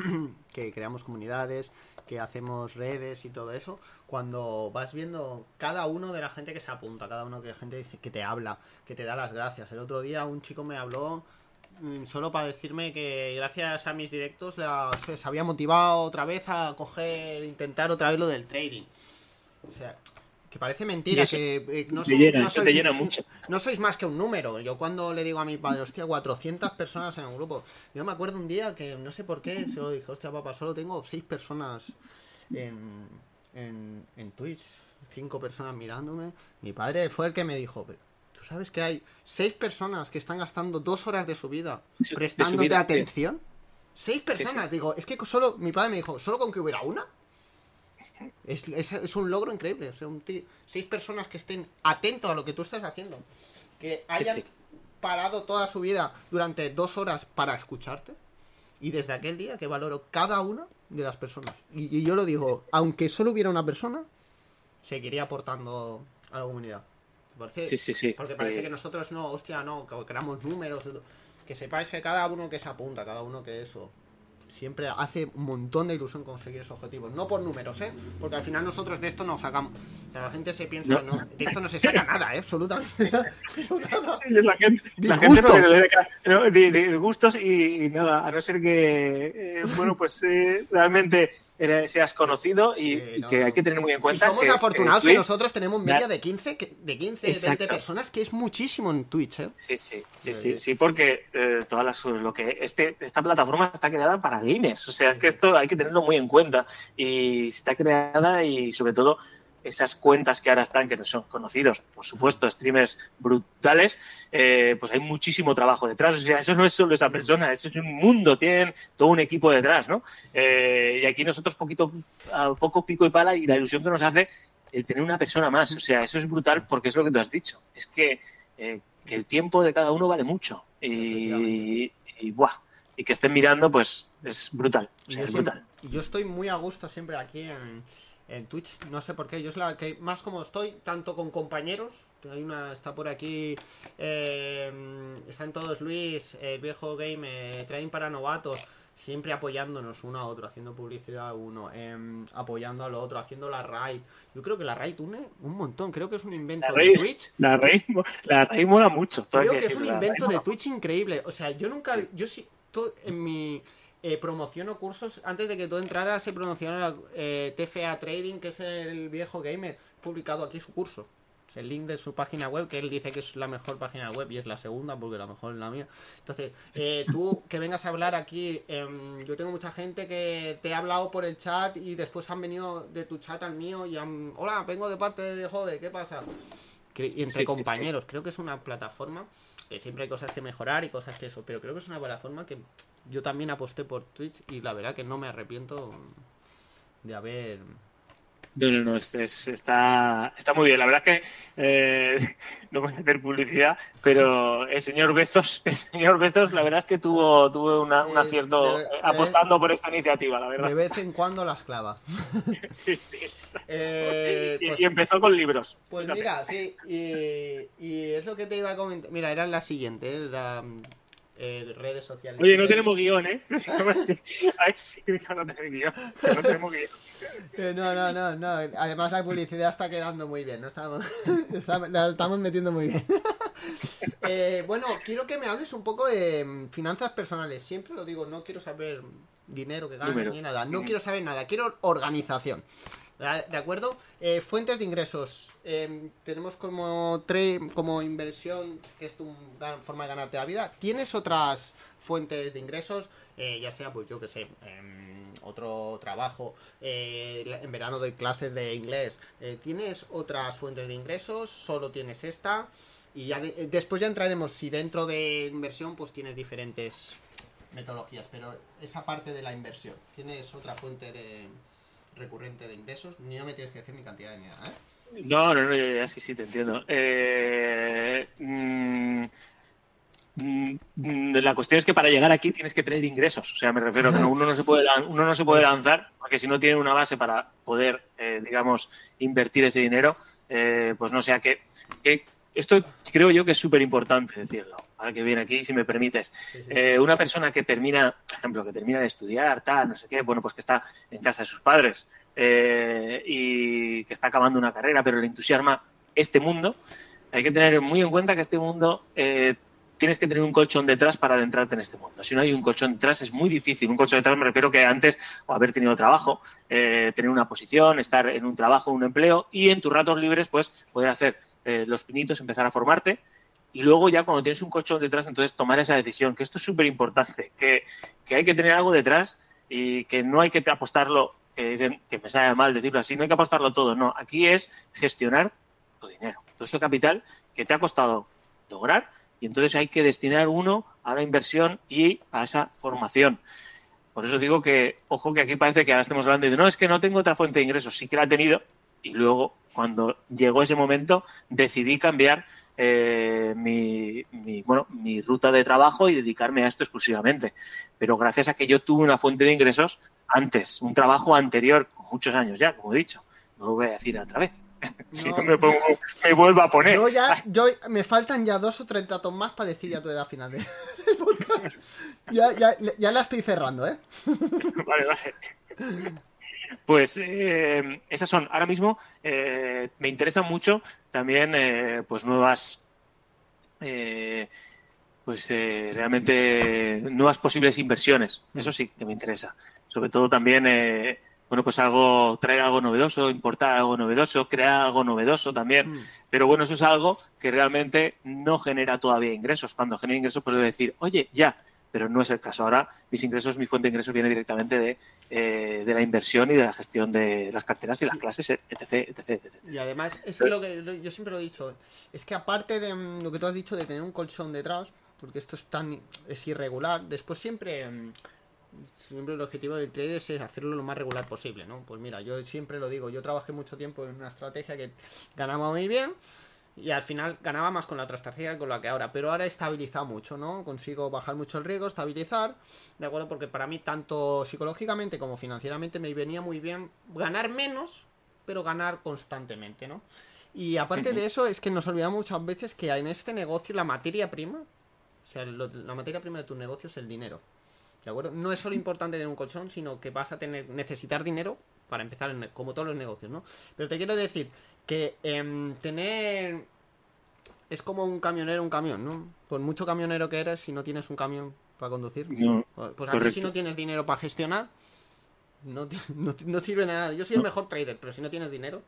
que creamos comunidades, que hacemos redes y todo eso, cuando vas viendo cada uno de la gente que se apunta, cada uno que gente que te habla, que te da las gracias. El otro día un chico me habló mm, solo para decirme que gracias a mis directos la, se, se había motivado otra vez a coger, intentar otra vez lo del trading. O sea, que parece mentira, eso, que eh, no, te llena, no, sois, te llena mucho. no sois más que un número. Yo cuando le digo a mi padre, hostia, 400 personas en un grupo. Yo me acuerdo un día que no sé por qué, se lo dije, hostia, papá, solo tengo 6 personas en, en, en Twitch, 5 personas mirándome. Mi padre fue el que me dijo, ¿tú sabes que hay 6 personas que están gastando 2 horas de su vida prestándote vida, atención? 6 personas, sí, sí. digo, es que solo, mi padre me dijo, solo con que hubiera una. Es, es, es, un logro increíble. O sea, un seis personas que estén atentos a lo que tú estás haciendo. Que hayan sí, sí. parado toda su vida durante dos horas para escucharte. Y desde aquel día que valoro cada una de las personas. Y, y yo lo digo, aunque solo hubiera una persona, seguiría aportando a la comunidad. Parece, sí, sí, sí. Porque parece que nosotros no, hostia, no, que creamos números. Que sepáis que cada uno que se apunta, cada uno que eso siempre hace un montón de ilusión conseguir esos objetivos. No por números, ¿eh? Porque al final nosotros de esto no sacamos. O sea, la gente se piensa, no. No, de esto no se saca nada, ¿eh? Absolutamente nada. la gente, la gente no, de, de, gustos y, y, nada, a no ser que, eh, bueno, pues eh, realmente seas conocido y, sí, no, que hay que tener muy en cuenta. Y somos que, afortunados que nosotros tenemos media de 15, de 15 20 personas, que es muchísimo en Twitch. ¿eh? Sí, sí, sí, sí, sí, porque eh, todas las, lo que este, esta plataforma está creada para gamers. O sea, es que esto hay que tenerlo muy en cuenta. Y está creada y sobre todo esas cuentas que ahora están, que son conocidos, por supuesto, streamers brutales, eh, pues hay muchísimo trabajo detrás. O sea, eso no es solo esa persona, eso es un mundo, tienen todo un equipo detrás, ¿no? Eh, y aquí nosotros poquito a poco pico y pala y la ilusión que nos hace el tener una persona más. O sea, eso es brutal porque es lo que tú has dicho. Es que, eh, que el tiempo de cada uno vale mucho. Y, y, buah, y que estén mirando, pues es brutal. O sea, es brutal. Yo estoy muy a gusto siempre aquí en en Twitch, no sé por qué, yo es la que más como estoy, tanto con compañeros, hay una, está por aquí, eh, están todos Luis, el viejo game, eh, Trading para novatos, siempre apoyándonos uno a otro, haciendo publicidad a uno, eh, apoyando al otro, haciendo la raid. Yo creo que la raid une un montón, creo que es un invento la raid, de Twitch. La raid, la raid mola mucho. Creo que, que es un invento de Twitch increíble, o sea, yo nunca, yo sí, todo, en mi eh, promociono cursos. Antes de que tú entraras, se promocionó eh, TFA Trading, que es el viejo gamer, publicado aquí su curso. Es el link de su página web, que él dice que es la mejor página web y es la segunda, porque la mejor es la mía. Entonces, eh, tú que vengas a hablar aquí, eh, yo tengo mucha gente que te ha hablado por el chat y después han venido de tu chat al mío y han. Hola, vengo de parte de Jode, ¿qué pasa? Y entre sí, compañeros, sí, sí. creo que es una plataforma que siempre hay cosas que mejorar y cosas que eso, pero creo que es una plataforma que yo también aposté por Twitch y la verdad que no me arrepiento de haber No, no, no, es, está, está muy bien. La verdad es que eh, no voy a hacer publicidad, pero el señor Bezos, el señor Bezos, la verdad es que tuvo, tuvo un acierto apostando por esta iniciativa, la verdad. De vez en cuando la esclava. sí, sí. Eh, y, pues empezó con libros. Pues mira, sí, y, y, es lo que te iba a comentar. Mira, era la siguiente, era eh, redes sociales. Oye, no tenemos guion, ¿eh? Ay, sí, que no tenemos guion. no tenemos guion. Eh, no, no, no, no. Además la publicidad está quedando muy bien, ¿no? Estamos, la estamos metiendo muy bien. Eh, bueno, quiero que me hables un poco de mm, finanzas personales. Siempre lo digo, no quiero saber dinero que ganas ni nada. No quiero saber nada, quiero organización. ¿De acuerdo? Eh, fuentes de ingresos. Em, tenemos como, como inversión, que es tu forma de ganarte la vida. ¿Tienes otras fuentes de ingresos? Eh, ya sea, pues yo que sé, em, otro trabajo. Eh, en verano doy clases de inglés. ¿Tienes otras fuentes de ingresos? ¿Solo tienes esta? Y ya después ya entraremos si dentro de inversión pues tienes diferentes metodologías. Pero esa parte de la inversión. ¿Tienes otra fuente de recurrente de ingresos, ni no me tienes que decir ni cantidad ni nada, ¿eh? No, no, no, ya sí, sí, te entiendo. Eh, mm, mm, la cuestión es que para llegar aquí tienes que tener ingresos. O sea, me refiero a que uno no se puede, uno no se puede lanzar porque si no tiene una base para poder, eh, digamos, invertir ese dinero, eh, pues no sé, que, que esto creo yo que es súper importante decirlo, que viene aquí, si me permites. Eh, una persona que termina, por ejemplo, que termina de estudiar, tal, no sé qué, bueno, pues que está en casa de sus padres eh, y que está acabando una carrera, pero le entusiasma este mundo, hay que tener muy en cuenta que este mundo eh, tienes que tener un colchón detrás para adentrarte en este mundo. Si no hay un colchón detrás es muy difícil. Un colchón detrás me refiero que antes o haber tenido trabajo, tener una posición, estar en un trabajo, un empleo y en tus ratos libres pues poder hacer eh, los pinitos, empezar a formarte y luego ya cuando tienes un colchón detrás, entonces tomar esa decisión, que esto es súper importante, que, hay que tener algo detrás y que no hay que apostarlo, que dicen que me sabe mal decirlo así, no hay que apostarlo todo, no, aquí es gestionar tu dinero, todo ese capital que te ha costado lograr y entonces hay que destinar uno a la inversión y a esa formación. Por eso digo que, ojo que aquí parece que ahora estemos hablando de, no, es que no tengo otra fuente de ingresos, sí que la he tenido, y luego cuando llegó ese momento decidí cambiar eh, mi, bueno, mi ruta de trabajo y dedicarme a esto exclusivamente. Pero gracias a que yo tuve una fuente de ingresos antes, un trabajo anterior, con muchos años ya, como he dicho. No lo voy a decir otra vez. si no me, pongo, me vuelvo a poner. Yo ya, yo, me faltan ya dos o tres datos más para decir ya tu edad final de ya, ya, ya la estoy cerrando, ¿eh? vale, vale. Pues eh, esas son, ahora mismo eh, me interesan mucho también eh, pues nuevas, pues realmente nuevas posibles inversiones, eso sí que me interesa. Sobre todo también, bueno, pues algo, traer algo novedoso, importar algo novedoso, crear algo novedoso también. Mm. Pero bueno, eso es algo que realmente no genera todavía ingresos. Cuando genera ingresos puedo decir, oye, ya, pero no es el caso. Ahora mis ingresos, mi fuente de ingresos viene directamente de, eh, de la inversión y de la gestión de las carteras y las clases, etc. etc, Y además, eso es lo que yo siempre lo he dicho, es que aparte de mm, lo que tú has dicho de tener un colchón detrás, porque esto es tan es irregular, después siempre mm, siempre el objetivo del trader es hacerlo lo más regular posible, ¿no? Pues mira, yo siempre lo digo, yo trabajé mucho tiempo en una estrategia que ganaba muy bien, y al final ganaba más con la otra estrategia que con la que ahora. Pero ahora he estabilizado mucho, ¿no? Consigo bajar mucho el riesgo, estabilizar. ¿De acuerdo? Porque para mí, tanto psicológicamente como financieramente, me venía muy bien ganar menos, pero ganar constantemente, ¿no? Y aparte de eso, es que nos olvidamos muchas veces que en este negocio la materia prima, o sea, la materia prima de tu negocio es el dinero. ¿De acuerdo? No es solo importante tener un colchón, sino que vas a tener necesitar dinero para empezar, como todos los negocios, ¿no? Pero te quiero decir que em, tener es como un camionero un camión, ¿no? Por mucho camionero que eres, si no tienes un camión para conducir, no, pues aquí si no tienes dinero para gestionar, no, no, sirve nada. Yo soy el mejor trader, pero si no tienes dinero,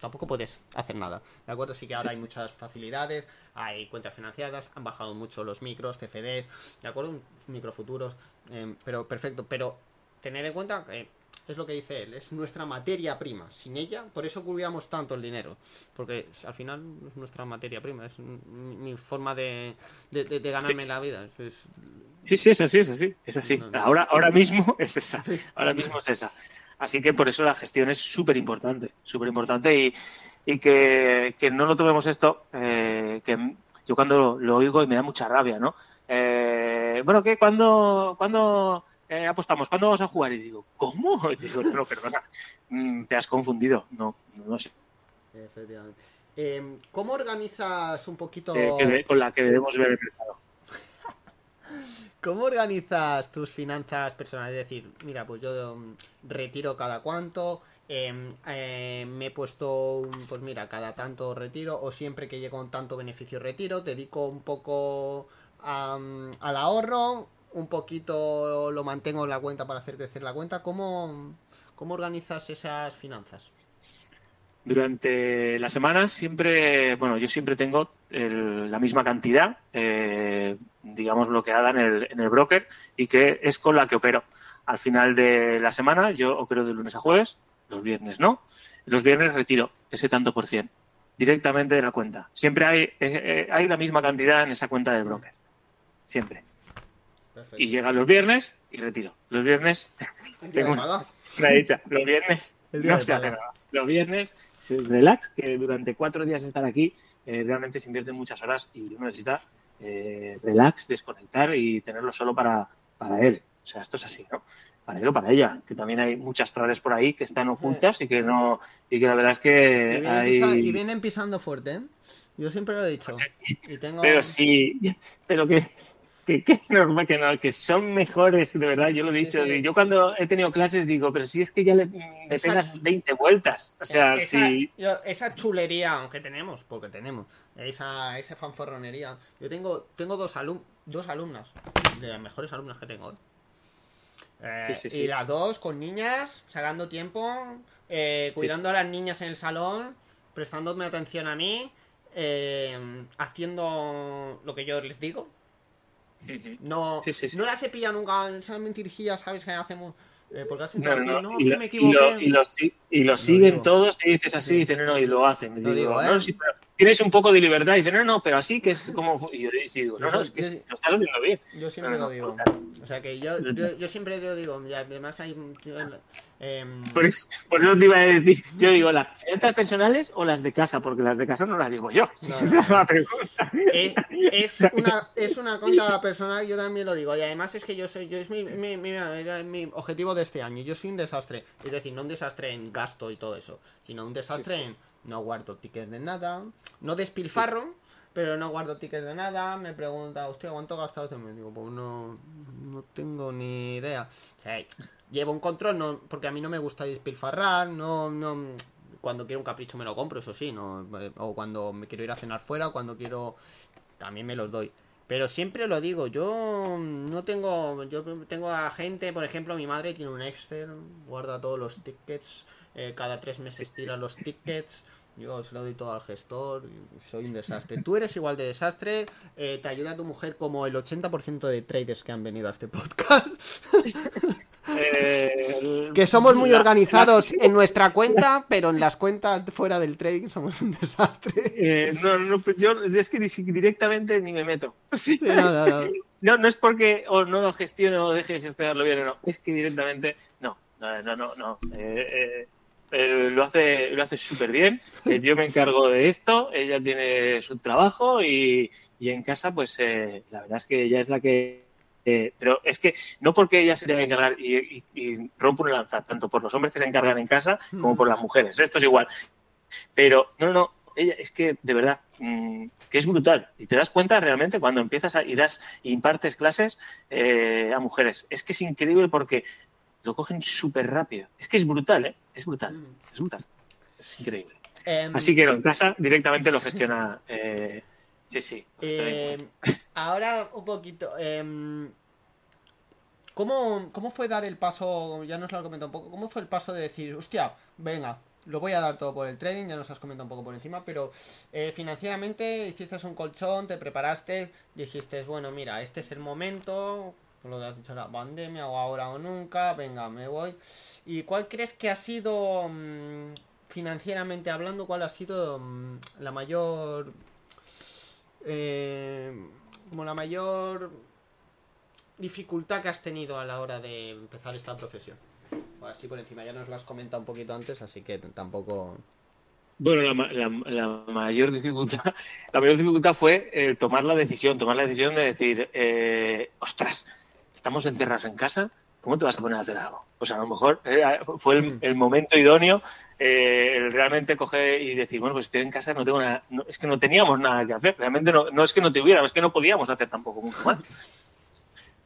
tampoco puedes hacer nada. ¿De acuerdo? Sí que ahora hay muchas facilidades, hay cuentas financiadas, han bajado mucho los micros, CFDs, ¿de acuerdo? Microfuturos, eh, pero perfecto. Pero tener en cuenta que es lo que dice él, es nuestra materia prima. Sin ella, por eso cuidamos tanto el dinero. Porque al final es nuestra materia prima, es mi forma de, ganarme la vida. Sí, sí, es así, es así. Es así. ahora, ahora mismo es esa. Ahora mismo es esa. Así que por eso la gestión es súper importante, súper importante y, y que, que, no lo tomemos esto, eh, que yo cuando lo, oigo y me da mucha rabia, ¿no? Eh, bueno, ¿qué? ¿Cuándo, cuándo eh, apostamos? ¿Cuándo vamos a jugar? Y digo, ¿cómo? Y digo, no, perdona, mm, te has confundido. No, no sé. Efectivamente. Eh, ¿Cómo organizas un poquito...? Eh, que, con la que debemos ver el mercado. ¿Cómo organizas tus finanzas personales? Es decir, mira, pues yo um, retiro cada cuánto, eh, eh, me he puesto, pues mira, cada tanto retiro, o siempre que llego a un tanto beneficio retiro, dedico un poco a, al ahorro, un poquito lo mantengo en la cuenta para hacer crecer la cuenta. ¿Cómo, cómo organizas esas finanzas? Durante las semanas siempre, bueno, yo siempre tengo el, la misma cantidad, eh, digamos, bloqueada en el, en el broker y que es con la que opero. Al final de la semana yo opero de lunes a jueves, los viernes no. Los viernes retiro ese tanto por cien directamente de la cuenta. Siempre hay, eh, eh, hay la misma cantidad en esa cuenta del broker. Siempre. Perfecto. Y llegan los viernes y retiro. Los viernes tengo una, una dicha. Los viernes no se hace nada los viernes, relax, que durante cuatro días estar aquí eh, realmente se invierten muchas horas y uno necesita eh, relax, desconectar y tenerlo solo para, para él. O sea, esto es así, ¿no? Para él o para ella, que también hay muchas trades por ahí que están ocultas y que no y que la verdad es que y vienen, hay... pisa, y vienen pisando fuerte, ¿eh? Yo siempre lo he dicho. Y tengo... Pero sí, pero que que, que, es normal, que, no, que son mejores, de verdad, yo lo he dicho. Sí, sí. Yo cuando he tenido clases digo, pero si es que ya le, le pegas 20 vueltas. O sea, esa, si... yo, esa chulería, aunque tenemos, porque tenemos, esa, esa fanfarronería. Yo tengo, tengo dos, alum, dos alumnas, de las mejores alumnas que tengo. Eh, sí, sí. Y las dos con niñas, sacando tiempo, eh, cuidando a las niñas en el salón, prestándome atención a mí, eh, haciendo lo que yo les digo, no, sí, sí, sí. no las he pillado nunca, esas ¿sabes? Que hacemos. Eh, porque hacen no, no, no, y, que me equivoqué. Y lo, y lo, y lo siguen todos, y dices así, y dicen, no, y lo hacen. Y digo, digo, ¿eh? no, sí, pero tienes un poco de libertad, y dicen, no, no, pero así que es como. Y yo digo, no, no, es que yo, lo estás viendo bien. Yo siempre lo digo. O sea que yo, yo, yo siempre lo digo, y además hay. Eh, por, eso, por eso te iba a decir, yo digo, ¿las finanzas personales o las de casa? Porque las de casa no las digo yo. No, Esa es la pregunta. Es, es, una, es una cuenta personal, yo también lo digo. Y además es que yo soy, yo es mi, mi, mi, mi, objetivo de este año. Yo soy un desastre. Es decir, no un desastre en gasto y todo eso, sino un desastre sí, sí. en no guardo tickets de nada, no despilfarro. Sí, pero no guardo tickets de nada, me pregunta, hostia, ¿cuánto gastado? Me digo, pues no, no tengo ni idea. O sea, llevo un control, no, porque a mí no me gusta despilfarrar, no, no, cuando quiero un capricho me lo compro, eso sí, no, o cuando me quiero ir a cenar fuera, o cuando quiero, también me los doy. Pero siempre lo digo, yo no tengo, yo tengo a gente, por ejemplo, mi madre tiene un Excel, guarda todos los tickets, eh, cada tres meses tira los tickets. Yo se lo doy todo al gestor, soy un desastre. Tú eres igual de desastre, eh, te ayuda tu mujer como el 80% de traders que han venido a este podcast. Eh, que somos muy la, organizados la... en nuestra cuenta, pero en las cuentas fuera del trading somos un desastre. Eh, no, no, yo es que directamente ni me meto. Sí, no, no, no. no, no es porque o no lo gestiono o deje de gestionarlo bien o no, es que directamente no, no, no, no. no. Eh, eh, lo hace lo hace súper bien. Eh, yo me encargo de esto, ella tiene su trabajo y, y en casa, pues eh, la verdad es que ella es la que. pero es que no porque ella se tenga que encargar y, y, y rompo una lanza tanto por los hombres que se encargan en casa como por las mujeres. Esto es igual. Pero no, no, ella es que de verdad mmm, que es brutal y te das cuenta realmente cuando empiezas a, y das impartes clases eh, a mujeres. Es que es increíble porque lo cogen súper rápido. Es que es brutal, ¿eh? Es brutal, es brutal. Es increíble. Um, Así que en casa directamente lo gestiona. Eh, sí, sí. Eh, ahora un poquito. Eh, ¿cómo, ¿Cómo fue dar el paso? Ya nos lo has comentado un poco. ¿Cómo fue el paso de decir, hostia, venga, lo voy a dar todo por el trading, ya nos has comentado un poco por encima, pero eh, financieramente hiciste un colchón, te preparaste, dijiste, bueno, mira, este es el momento, lo que has dicho, la pandemia o ahora o nunca, venga, me voy. ¿Y cuál crees que ha sido, mmm, financieramente hablando, cuál ha sido mmm, la mayor... Eh, como la mayor dificultad que has tenido a la hora de empezar esta profesión? así por encima, ya nos lo has comentado un poquito antes, así que tampoco... Bueno, la, mayor dificultad, la mayor dificultad fue eh, tomar la decisión, tomar la decisión de decir, eh, ostras, estamos encerrados en casa, ¿cómo te vas a poner a hacer algo? Pues a lo mejor eh, fue mm. el, momento idóneo el realmente coger y decir, bueno, pues estoy en casa, no tengo nada, es que no teníamos nada que hacer, realmente no, no es que no tuviéramos, es que no podíamos hacer tampoco mucho más.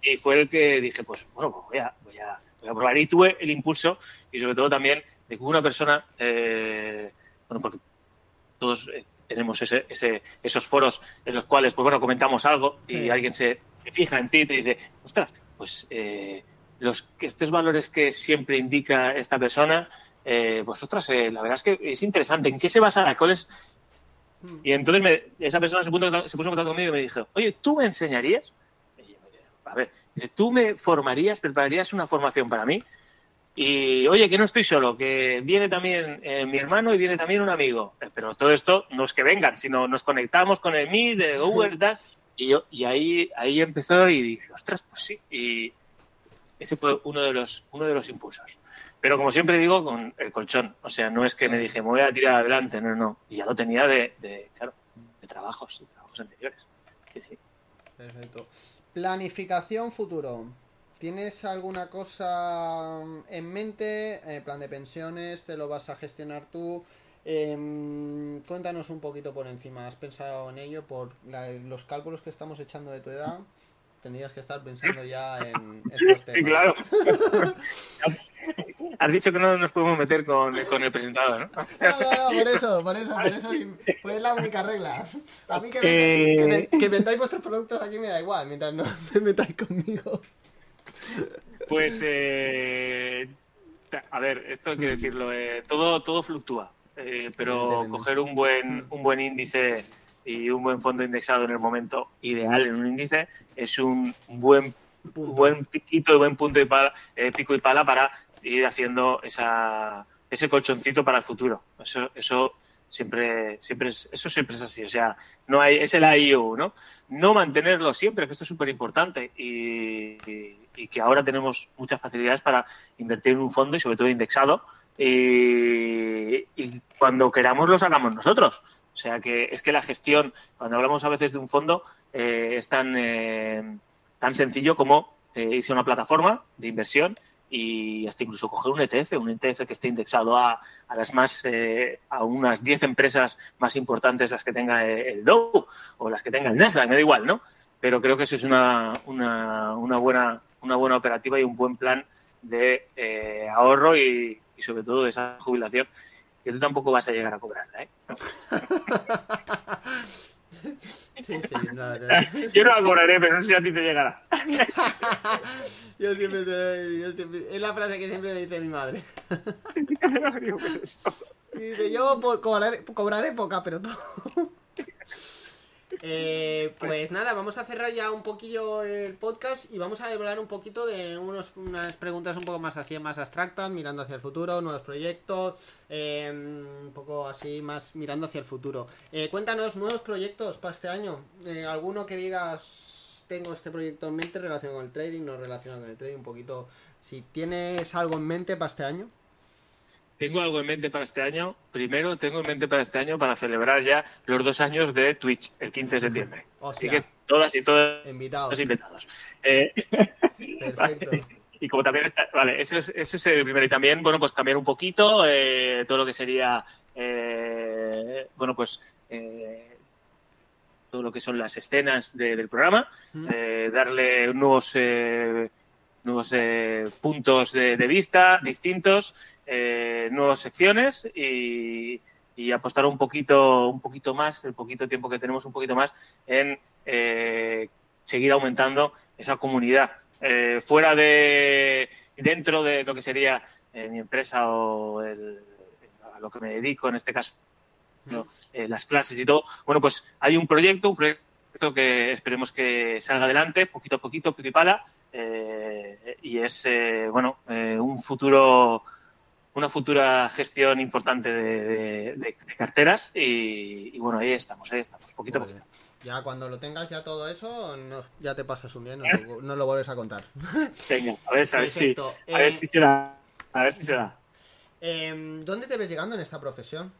Y fue el que dije, pues bueno, pues voy a, voy a, voy a probar. Y tuve el impulso y sobre todo también de que una persona bueno, porque todos eh, tenemos ese, ese, esos foros en los cuales, pues bueno, comentamos algo y alguien se, fija en ti y te dice, ostras, pues eh, los estos valores que siempre indica esta persona, eh, pues ostras, eh, la verdad es que es interesante. ¿En qué se basa? ¿Cuál es? Hmm. Y entonces me, esa persona se, puso, se puso en contacto conmigo y me dijo, oye, ¿tú me enseñarías? a ver, ¿tú me formarías, prepararías una formación para mí? Y oye, que no estoy solo, que viene también eh, mi hermano y viene también un amigo. Pero todo esto no es que vengan, sino nos conectamos con el Meet de Google y tal. Y, yo, y ahí, ahí empezó y dije, ostras, pues sí. Y ese fue uno de los, uno de los impulsos. Pero como siempre digo, con el colchón. O sea, no es que me dije, me voy a tirar adelante, no, no. Y ya lo tenía de, de claro, de trabajos, de trabajos anteriores. Sí, sí. Perfecto. Planificación futuro. ¿Tienes alguna cosa en mente? Eh, plan de pensiones, ¿te lo vas a gestionar tú? Em, cuéntanos un poquito por encima. ¿Has pensado en ello? Por los cálculos que estamos echando de tu edad, tendrías que estar pensando ya en estos temas. Sí, claro. Has dicho que no nos podemos meter con, con el presentador, ¿no? No, no, no, por eso, por eso, por eso fue la única regla. A mí que, me, que, que vendáis vuestros productos aquí me da igual, mientras no me metáis conmigo. Pues, eh, a ver, esto hay que decirlo, eh, todo, todo fluctúa, eh, pero coger un buen, un buen índice y un buen fondo indexado en el momento ideal en un índice es un buen, buen piquito y buen punto de pala, pico y pala para ir haciendo esa, ese colchoncito para el futuro. Eso, eso siempre, siempre es, eso siempre es así. O sea, no hay, es el IU, ¿no? No mantenerlo siempre, que esto es súper importante. y, y que ahora tenemos muchas facilidades para invertir en un fondo y sobre todo indexado y, cuando queramos lo sacamos nosotros. O sea que es que la gestión, cuando hablamos a veces de un fondo, eh, es tan, eh, tan sencillo como eh, irse a una plataforma de inversión y hasta incluso coger un ETF, un ETF que esté indexado a, a las más, a unas 10 empresas más importantes, las que tenga el Dow o las que tenga el Nasdaq, me da igual, ¿no? Pero creo que eso es una, una, una buena una buena operativa y un buen plan de eh, ahorro y, sobre todo de esa jubilación que tú tampoco vas a llegar a cobrarla. ¿eh? Sí, sí, no, Yo no la cobraré, pero no sé si a ti te llegará. yo, siempre, yo siempre, es la frase que siempre me dice mi madre. Dice, yo cobraré, cobraré poca, pero tú. Eh, pues nada, vamos a cerrar ya un poquillo el podcast y vamos a hablar un poquito de unos, unas preguntas un poco más así, más abstractas, mirando hacia el futuro, nuevos proyectos, eh, un poco así, más mirando hacia el futuro. Eh, cuéntanos nuevos proyectos para este año. ¿Alguno que digas, tengo este proyecto en mente relacionado con el trading, no relacionado con el trading, un poquito, si tienes algo en mente para este año? Tengo algo en mente para este año. Primero, tengo en mente para este año para celebrar ya los dos años de Twitch, el 15 de septiembre. Así que todas y todos invitados. invitados. Eh, Perfecto. Y como también está, vale, ese es, ese es el primero. Y también, bueno, pues cambiar un poquito eh, todo lo que sería, eh, bueno, pues todo lo que son las escenas del programa, darle nuevos nuevos eh, puntos de, vista distintos, eh, nuevas secciones y, apostar un poquito, un poquito más, el poquito tiempo que tenemos, un poquito más en eh, seguir aumentando esa comunidad. fuera de, dentro de lo que sería mi empresa o a lo que me dedico, en este caso, las clases y todo, bueno, pues hay un proyecto, un proyecto que esperemos que salga adelante, poquito a poquito, pico y pala, eh, y es eh, bueno eh, un futuro una futura gestión importante de, carteras y, bueno ahí estamos ahí estamos poquito a poquito ya cuando lo tengas ya todo eso ya te pasas un día no, no, lo vuelves a contar venga a ver a ver si a ver si será A ver si se da. Em, ¿Dónde te ves llegando en esta profesión?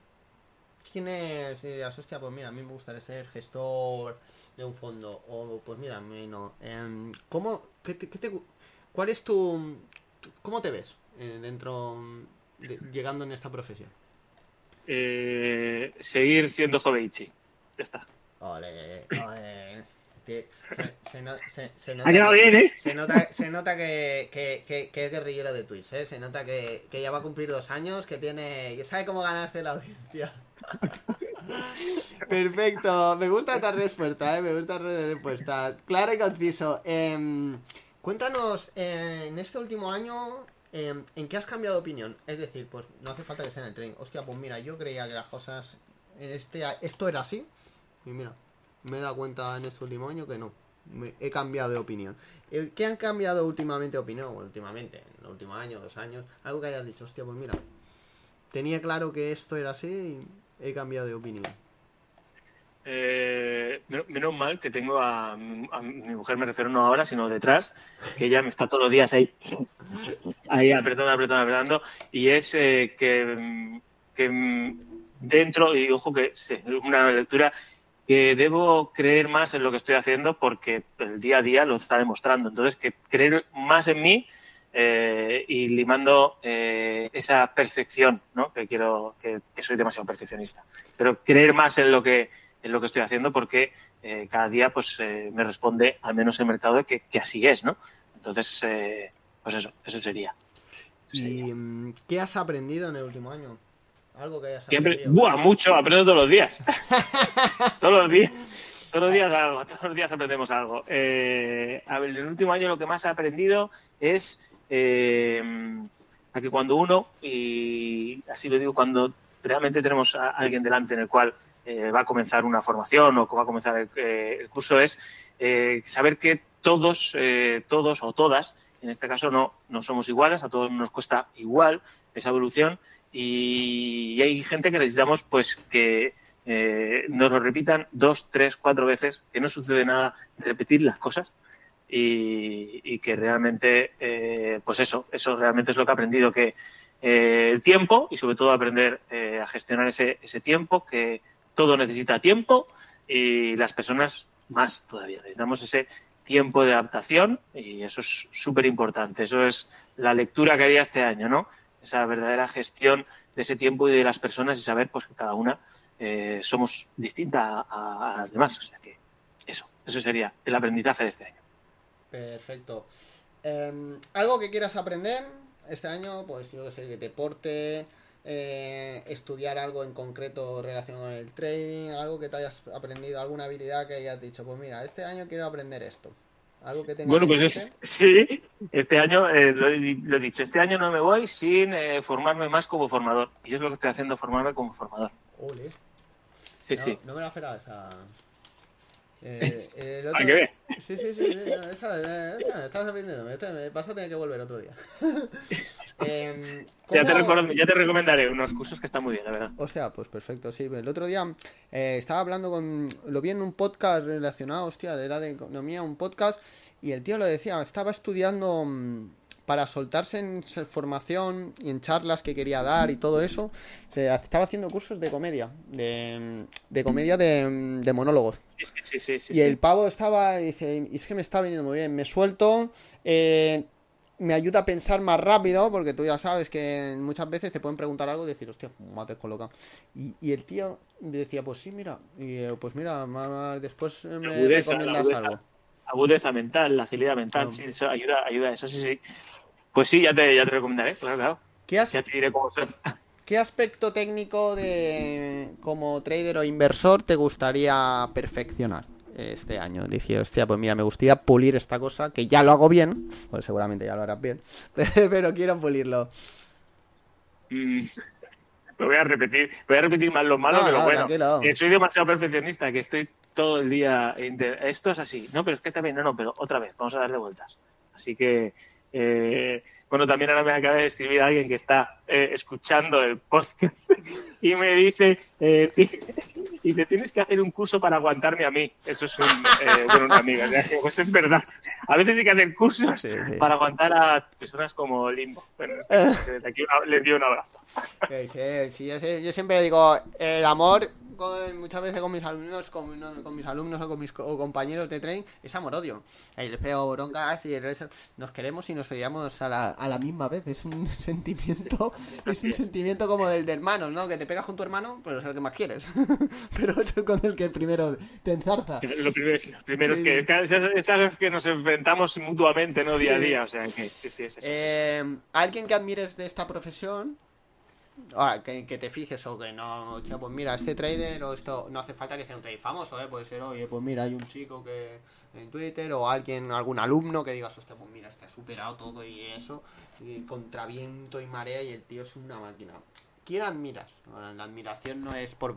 ¿Quién es? Dirías, hostia, pues mira, a mí me gustaría ser gestor de un fondo. O pues mira, a mí no. Em, ¿Cómo, qué, te- qué te ¿Cuál es tu, tu- ¿Cómo te ves eh, dentro, de- llegando en esta profesión? Eh, seguir siendo Joveichi. Ya está. Ole, ole. Te- Se, se no- se- se Ha nota quedado bien, ¿eh? Se nota, se nota que, que, que- que es guerrillero de Twitch, ¿eh? Se nota que, ya va a cumplir dos años, que tiene... que sabe cómo ganarse la audiencia. Perfecto, me gusta esta respuesta, ¿eh? Me gusta esta respuesta. Claro y conciso. Em, cuéntanos, eh, en este último año, em, ¿en qué has cambiado de opinión? Es decir, pues no hace falta que sea en el tren. Hostia, pues mira, yo creía que las cosas... En este, esto era así. Y mira, me he dado cuenta en último año que no. Me- he cambiado de opinión. Eh, ¿Qué han cambiado últimamente opinión? Bueno, últimamente, en el último año, dos años. Algo que hayas dicho, hostia, pues mira. Tenía claro que esto era así y he cambiado de opinión. Eh, men- menos mal que tengo a, a mi mujer, me refiero no ahora, sino detrás, que ella me está todos los días ahí, ahí apretando, apretando, apretando, y es eh, que, que dentro, y ojo que una lectura que debo creer más en lo que estoy haciendo porque el día a día lo está demostrando. Entonces, que creer más en mí eh, y limando eh, esa perfección, ¿no? Que quiero, que, que soy demasiado perfeccionista. Pero creer más en lo que en lo que estoy haciendo porque eh, cada día pues me responde al menos el mercado que, que así es, ¿no? Entonces, pues eso, eso sería. Eso sería. ¿Y mm, qué has aprendido en el último año? Algo que hayas Siempre, aprendido. ¡buah! Mucho, aprendo todos los días. todos los días. Todos los días algo, todos los días aprendemos algo. Eh, a ver, en el último año lo que más he aprendido es eh, a que cuando uno, y así lo digo, cuando realmente tenemos a alguien delante en el cual eh, va a comenzar una formación o va a comenzar el, eh, el curso, es eh, saber que todos, eh, todos o todas, en este caso no, no somos iguales, a todos nos cuesta igual esa evolución y hay gente que necesitamos pues que eh, nos lo repitan dos, tres, cuatro veces, que no sucede nada repetir las cosas y, y que realmente, eh, pues eso, eso realmente es lo que he aprendido, que eh, el tiempo y sobre todo aprender eh, a gestionar ese, ese tiempo, que todo necesita tiempo y las personas más todavía. Necesitamos ese tiempo de adaptación y eso es súper importante. Eso es la lectura que haría este año, ¿no? Esa verdadera gestión de ese tiempo y de las personas y saber pues que cada una eh, somos distinta a, las demás. O sea que eso, eso sería el aprendizaje de este año. Perfecto. Eh, ¿Algo que quieras aprender este año? Pues yo sé, deporte, eh, estudiar algo en concreto relacionado con el trading, algo que te hayas aprendido, alguna habilidad que hayas dicho, pues mira, este año quiero aprender esto. Algo que tengas bueno, en pues es, sí, este año eh, lo, he, lo, he, dicho, este año no me voy sin eh, formarme más como formador. Y es lo que estoy haciendo, formarme como formador. Ole. Sí, no, sí. No me la esperaba esa. Eh, el otro... ¿Para qué ves? Sí, sí, sí, sí no, esta, esta, estás aprendiendo. Esta, me vas a tener que volver otro día. eh, ya, te recuerdo, ya, te recomendaré unos cursos que están muy bien, la verdad. O sea, pues perfecto, sí. El otro día eh, estaba hablando con. Lo vi en un podcast relacionado, hostia, era de economía, un podcast, y el tío lo decía, estaba estudiando mmm, para soltarse en formación y en charlas que quería dar y todo eso. Se, estaba haciendo cursos de comedia, de, de comedia de, de monólogos. Sí, sí, sí, sí, y el pavo estaba, y dice, y es que me está viniendo muy bien, me suelto, eh, me ayuda a pensar más rápido, porque tú ya sabes que muchas veces te pueden preguntar algo y decir, hostia, me has descolocado. Y, y, el tío decía, pues sí, mira, y pues mira, más, después me agudeza, recomiendas agudeza, algo. Agudeza mental, la agilidad mental, sí, eso ayuda, ayuda a eso, sí, sí. Pues sí, ya te, ya te recomendaré, claro, claro. ¿Qué has... Ya te diré cómo son. ¿Qué aspecto técnico de como trader o inversor te gustaría perfeccionar este año? Dije, hostia, pues mira, me gustaría pulir esta cosa, que ya lo hago bien, pues seguramente ya lo harás bien, pero quiero pulirlo. Mm, lo voy a repetir, voy a repetir más lo malo no, que lo no, bueno. Tranquilo. Que soy demasiado perfeccionista, que estoy todo el día. Esto es así, no, pero es que está bien, no, no, pero otra vez, vamos a darle vueltas. Así que eh, bueno, también ahora me acaba de escribir alguien que está eh, escuchando el podcast y me dice, eh, y te tienes que hacer un curso para aguantarme a mí. Eso es un, eh, bueno, una amiga. Pues es verdad. A veces hay que hacer cursos para aguantar a personas como Limbo. Bueno, este desde aquí le envío un abrazo. Sí, sí, yo siempre digo, el amor muchas veces con mis alumnos, con, mis alumnos o con mis compañeros de tren, es amor-odio. Les pego broncas y nos queremos y nos odiamos a la, a la misma vez. Es un sentimiento, es un sentimiento como del de hermanos, ¿no? Que te pegas con tu hermano, pero es el que más quieres. pero es con el que primero te enzarza. Lo primero, es que es, que nos enfrentamos mutuamente, ¿no? Día a día. O sea, que sí, sí, es eso. Eh, Alguien que admires de esta profesión Ah, que, te fijes o que no, pues mira, este trader o esto, no hace falta que sea un trader famoso, ¿eh? puede ser, oye, pues mira, hay un chico que en Twitter o alguien, algún alumno que digas, hostia, pues mira, este ha superado todo y eso, y contra viento y marea y el tío es una máquina. ¿Quién admiras? la admiración no es por...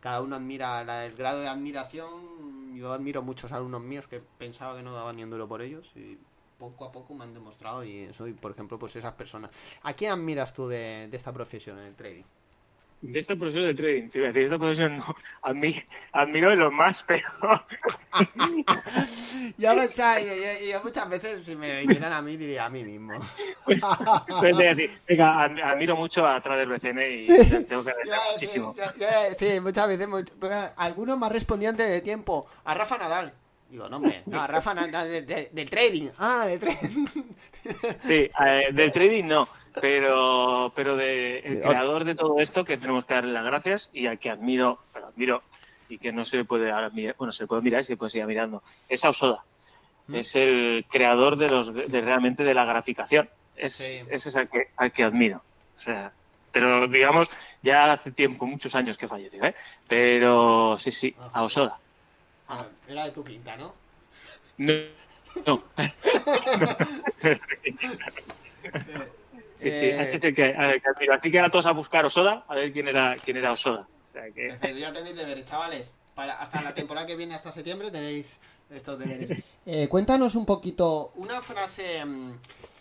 Cada uno admira el grado de admiración. Yo admiro muchos alumnos míos que pensaba que no daba ni un duro por ellos y poco a poco me han demostrado y soy, por ejemplo, pues esas personas. ¿A quién admiras tú de, esta profesión, en el trading? De esta profesión del trading, te iba a decir, esta profesión no, a mí, admiro de los más, pero... yo, pensaba, yo, muchas veces, si me dijeran a mí, diría a mí mismo. Venga, admiro mucho a Trader BCN y tengo que agradecer muchísimo. Sí, muchas veces, algunos más respondientes de tiempo, a Rafa Nadal. Digo, no, hombre, no, Rafa, no, del trading. Ah, del trading. Sí, eh, del trading no, pero, pero de, el creador de todo esto que tenemos que darle las gracias y al que admiro, pero admiro y que no se le puede bueno, se puede mirar y se puede seguir mirando, es Ausoda. Mm. Es el creador de los de realmente de la graficación. Es, ese es al que, al que admiro. O sea, pero digamos, ya hace tiempo, muchos años que falleció, ¿eh? Pero sí, sí, a Osoda. Ah, era de tu quinta, ¿no? No. no. sí, sí, eh, así que, que, así que ahora todos a buscar Osoda, a ver quién era, quién era Osoda. O sea que... Ya tenéis deberes, chavales. Para, hasta la temporada que viene, hasta septiembre, tenéis estos deberes. Eh, cuéntanos un poquito, una frase...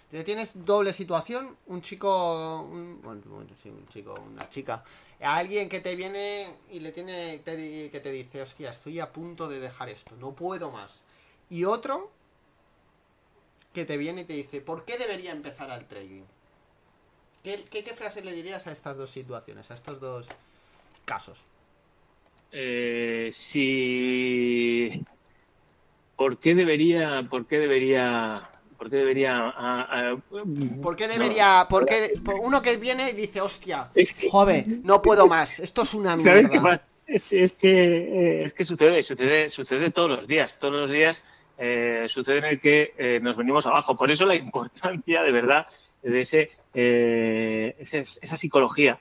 Tienes doble situación, un chico, un, bueno, sí, un chico, una chica, alguien que te viene y le tiene, que te dice, hostia, estoy a punto de dejar esto, no puedo más. Y otro que te viene y te dice, ¿por qué debería empezar al trading? ¿Qué, qué, frase le dirías a estas dos situaciones, a estos dos casos? Eh, si... ¿Por qué debería, por qué debería ¿Por qué debería.? ¿Por qué debería.? Porque uno que viene y dice, hostia, joven, no puedo más, esto es una mierda. Es, es, que, eh, es que sucede, sucede, sucede todos los días. Todos los días eh, sucede en el que eh, nos venimos abajo. Por eso la importancia, de verdad, de ese, esa psicología.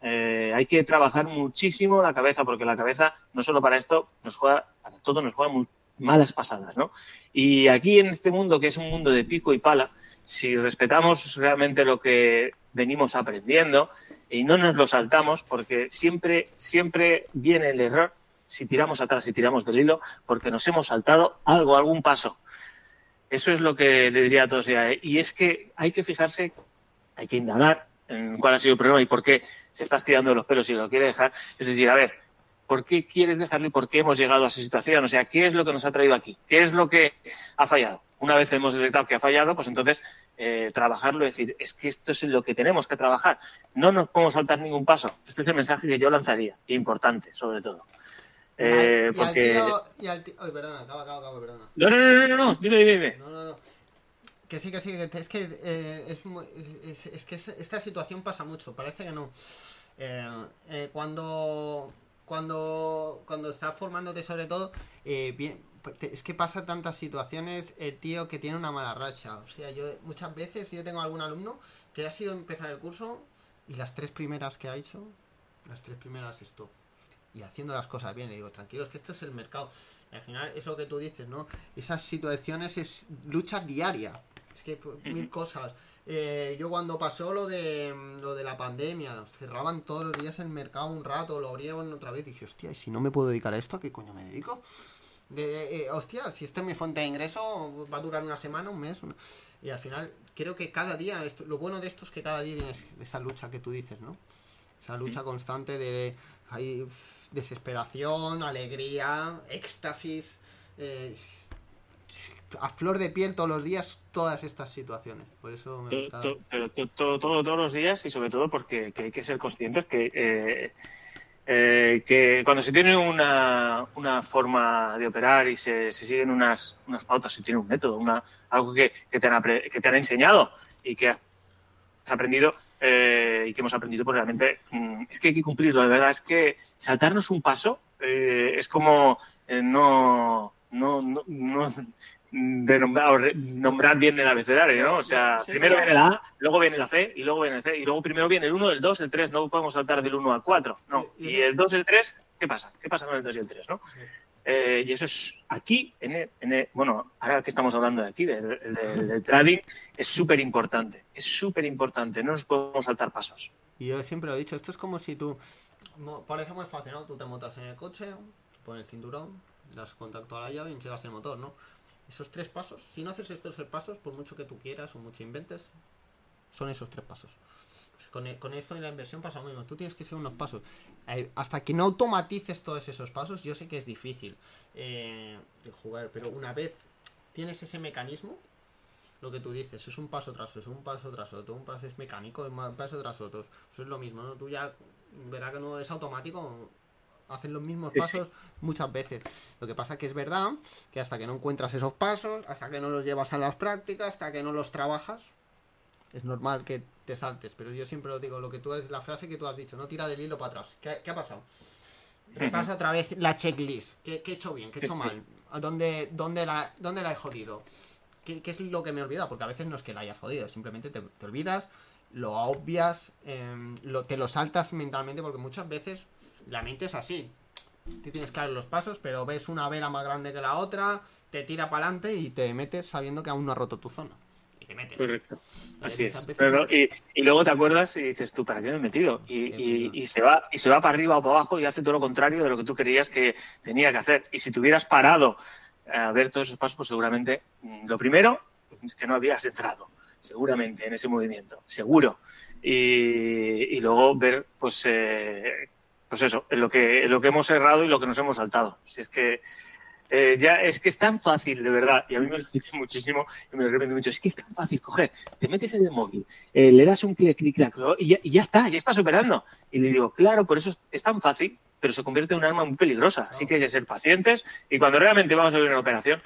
hay que trabajar muchísimo la cabeza, porque la cabeza, no solo para esto, nos juega, para todo nos juega malas pasadas, ¿no? Y aquí en este mundo, que es un mundo de pico y pala, si respetamos realmente lo que venimos aprendiendo y no nos lo saltamos, porque siempre, siempre viene el error si tiramos atrás y tiramos del hilo, porque nos hemos saltado algo, algún paso. Eso es lo que le diría a todos ya. Y es que hay que fijarse, hay que indagar en cuál ha sido el problema y por qué se está tirando los pelos y lo quiere dejar. Es decir, a ver, ¿Por qué quieres dejarlo y por qué hemos llegado a esa situación? O sea, ¿qué es lo que nos ha traído aquí? ¿Qué es lo que ha fallado? Una vez hemos detectado que ha fallado, pues entonces eh, trabajarlo y decir, es que esto es lo que tenemos que trabajar. No nos podemos saltar ningún paso. Este es el mensaje que yo lanzaría, importante, sobre todo. Eh, porque... y al tío... perdona, acaba, acaba, acaba, perdona. No, no, no, no, no, dime, dime. No, no, no. Que sí, que sí, es que, eh, es, es, es, que esta situación pasa mucho, parece que no. Eh, cuando cuando, cuando estás formándote sobre todo, eh, bien, pues, es que pasa tantas situaciones, el tío que tiene una mala racha. O sea, yo muchas veces yo tengo algún alumno que ha sido empezar el curso y las tres primeras que ha hecho, las tres primeras esto. Y haciendo las cosas bien, le digo, tranquilos, que esto es el mercado. al final, es lo que tú dices, ¿no? Esas situaciones es lucha diaria. Es que pues, mil cosas. Eh, yo cuando pasó lo de lo de la pandemia, cerraban todos los días el mercado un rato, lo abrieron otra vez, y dije, hostia, ¿y si no me puedo dedicar a esto, a qué coño me dedico? De, eh, hostia, si esta es mi fuente de ingreso, va a durar una semana, un mes. Y al final, creo que cada día, lo bueno de esto es que cada día tienes esa lucha que tú dices, ¿no? Esa lucha constante de hay, desesperación, alegría, éxtasis. Eh, a flor de piel todos los días todas estas situaciones. Por eso me gusta. Pero todo, todo, todos los días y sobre todo porque hay que ser conscientes que, eh, eh, que cuando se tiene una, una, forma de operar y se, se, siguen unas, unas pautas, se tiene un método, una, algo que, que, te han, que te han enseñado y que has aprendido eh, y que hemos aprendido, pues realmente mm, es que hay que cumplirlo. La verdad es que saltarnos un paso es como no, no, no, no, de nombrar, nombrar bien el abecedario, ¿no? O sea, primero viene la A, luego viene la C y luego viene el C y luego primero viene el 1, el 2, el 3, no podemos saltar del 1 al 4, no. Y el 2, el 3, ¿qué pasa? ¿Qué pasa con el 2 y el 3, no? Eh, y eso es aquí, en el, en el, bueno, ahora que estamos hablando de aquí, del, del, del trading, es súper importante, es súper importante, no nos podemos saltar pasos. Y yo siempre lo he dicho, esto es como si tú, parece muy fácil, ¿no? Tú te montas en el coche, pones el cinturón, das contacto a la llave y enchegas el motor, ¿no? Esos tres pasos, si no haces estos tres pasos, por mucho que tú quieras o mucho inventes, son esos tres pasos. Con, con, esto de la inversión pasa lo mismo. Tú tienes que seguir unos pasos. Hasta que no automatices todos esos pasos, yo sé que es difícil eh, de jugar, pero una vez tienes ese mecanismo, lo que tú dices, es un paso tras otro, un paso tras otro, un paso es mecánico, un paso tras otro. Eso es lo mismo, ¿no? Tú ya, verás que no es automático, hacen los mismos pasos sí, sí. muchas veces. Lo que pasa que es verdad que hasta que no encuentras esos pasos, hasta que no los llevas a las prácticas, hasta que no los trabajas, es normal que te saltes. Pero yo siempre lo digo, lo que tú es la frase que tú has dicho, no tira del hilo para atrás. ¿Qué, qué ha pasado? Me pasa otra vez la checklist. ¿Qué, qué he hecho bien? ¿Qué he hecho sí, mal? ¿Dónde, dónde, la, ¿Dónde la he jodido? ¿Qué, ¿Qué, es lo que me he olvidado? Porque a veces no es que la hayas jodido, simplemente te, te olvidas, lo obvias, eh, lo, te lo saltas mentalmente, porque muchas veces la mente es así. Tú tienes claro los pasos, pero ves una vela más grande que la otra, te tira para adelante y te metes sabiendo que aún no ha roto tu zona. Y te metes. Correcto. Así es. Pero, y, y, luego te acuerdas y dices tú, ¿para qué me he metido? Y, se va, y se va para arriba o para abajo y hace todo lo contrario de lo que tú querías que tenía que hacer. Y si te hubieras parado a ver todos esos pasos, pues seguramente mm, lo primero es que no habías entrado, seguramente, en ese movimiento, seguro. Y, y luego ver, pues, eh, pues eso, en lo que, en lo que hemos errado y lo que nos hemos saltado. Si es que eh, ya es que es tan fácil, de verdad, y a mí me lo dice muchísimo y me lo repito mucho, es que es tan fácil coger, te metes en el móvil, eh, le das un clic, clic, clic, y ya, está, ya estás operando. Y le digo, claro, por eso es, es, tan fácil, pero se convierte en un arma muy peligrosa. Así que hay que ser pacientes y cuando realmente vamos a ver una operación,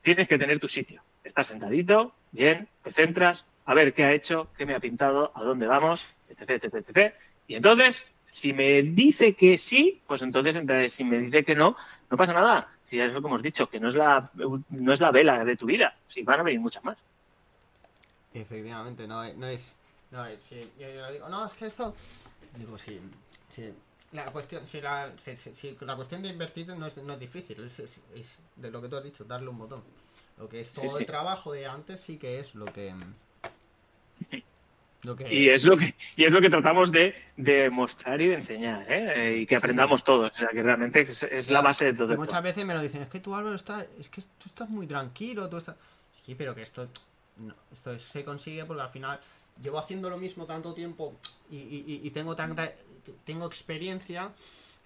tienes que tener tu sitio. Estás sentadito, bien, te centras, a ver qué ha hecho, qué me ha pintado, a dónde vamos, etc, etc, etc. Y entonces si me dice que sí, pues entonces, si me dice que no, no pasa nada. Si es lo que hemos dicho, que no es la, no es la vela de tu vida. Si van a venir muchas más. Efectivamente, no, no es. No es si, yo, yo, digo, no, es que esto. Digo, sí. sí la cuestión, si la, si, si, la cuestión de invertir no es, no es difícil, es, es, es, de lo que tú has dicho, darle un botón. Lo que es todo sí, el trabajo de antes sí que es lo que. Okay. Y es lo que y es lo que tratamos de, de mostrar y de enseñar, ¿eh? y que aprendamos todos. O sea, que realmente es, es la base de todo. Y muchas veces me lo dicen, es que tú Álvaro está, es que tú estás muy tranquilo, tú estás... Sí, pero que esto, no, esto se consigue porque al final llevo haciendo lo mismo tanto tiempo y, y, y tengo tanta, tengo experiencia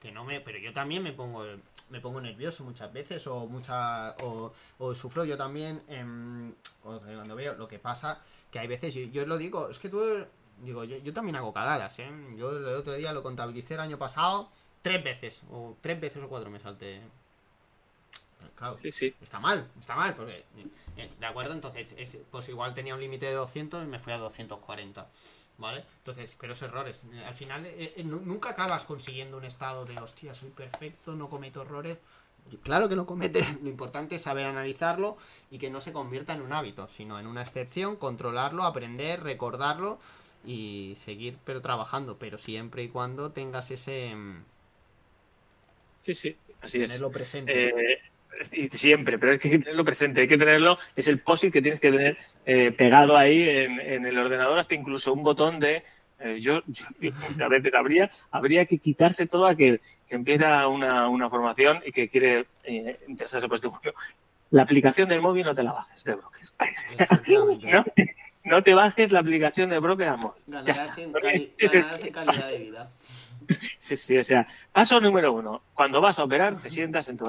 que no me, pero yo también me pongo me pongo nervioso muchas veces o mucha o, o sufro yo también eh, cuando veo lo que pasa que hay veces yo, yo lo digo es que tú digo yo, yo, también hago cagadas ¿eh? yo el otro día lo contabilicé el año pasado tres veces o tres veces o cuatro me salté claro sí, sí. está mal está mal porque eh, de acuerdo entonces es, pues igual tenía un límite de 200 y me fui a 240 ¿Vale? Entonces, pero esos errores. Al final, eh, eh, nunca acabas consiguiendo un estado de hostia, soy perfecto, no cometo errores. Claro que lo comete, lo importante es saber analizarlo y que no se convierta en un hábito, sino en una excepción, controlarlo, aprender, recordarlo y seguir pero trabajando, pero siempre y cuando tengas ese... Sí, sí, así tenerlo es. presente. Eh, siempre, pero es que hay que tenerlo presente, hay que tenerlo, es el POSIT que tienes que tener eh, pegado ahí en, en, el ordenador, hasta incluso un botón de, eh, yo, yo, a veces habría, habría que quitarse todo a que, que empieza una, una formación y que quiere eh, interesarse por este mundo. La aplicación del móvil no te la bajes de bloques. ¿No? no te bajes la aplicación de Broker Amor. Ganarás, en, cali ganarás en calidad de vida. Sí, sí, o sea, paso número uno. Cuando vas a operar, te sientas en tu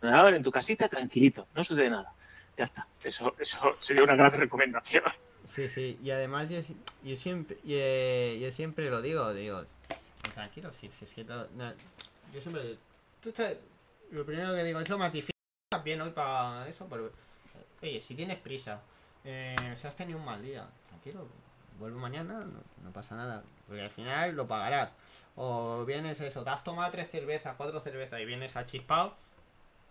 ordenador, en tu casita, tranquilito, no sucede nada. Ya está. Eso, eso sería una gran recomendación. Sí, sí, y además yo, yo siempre yo, eh, yo, siempre lo digo, digo, tranquilo, si, si es que todo, no, yo siempre, tú estás, lo primero que digo es lo más difícil también hoy para eso, pero, oye, si tienes prisa, eh, si has tenido un mal día, tranquilo, vuelve mañana, no, no, pasa nada, porque al final lo pagarás, o vienes eso, te has tomado tres cervezas, cuatro cervezas y vienes a chispado,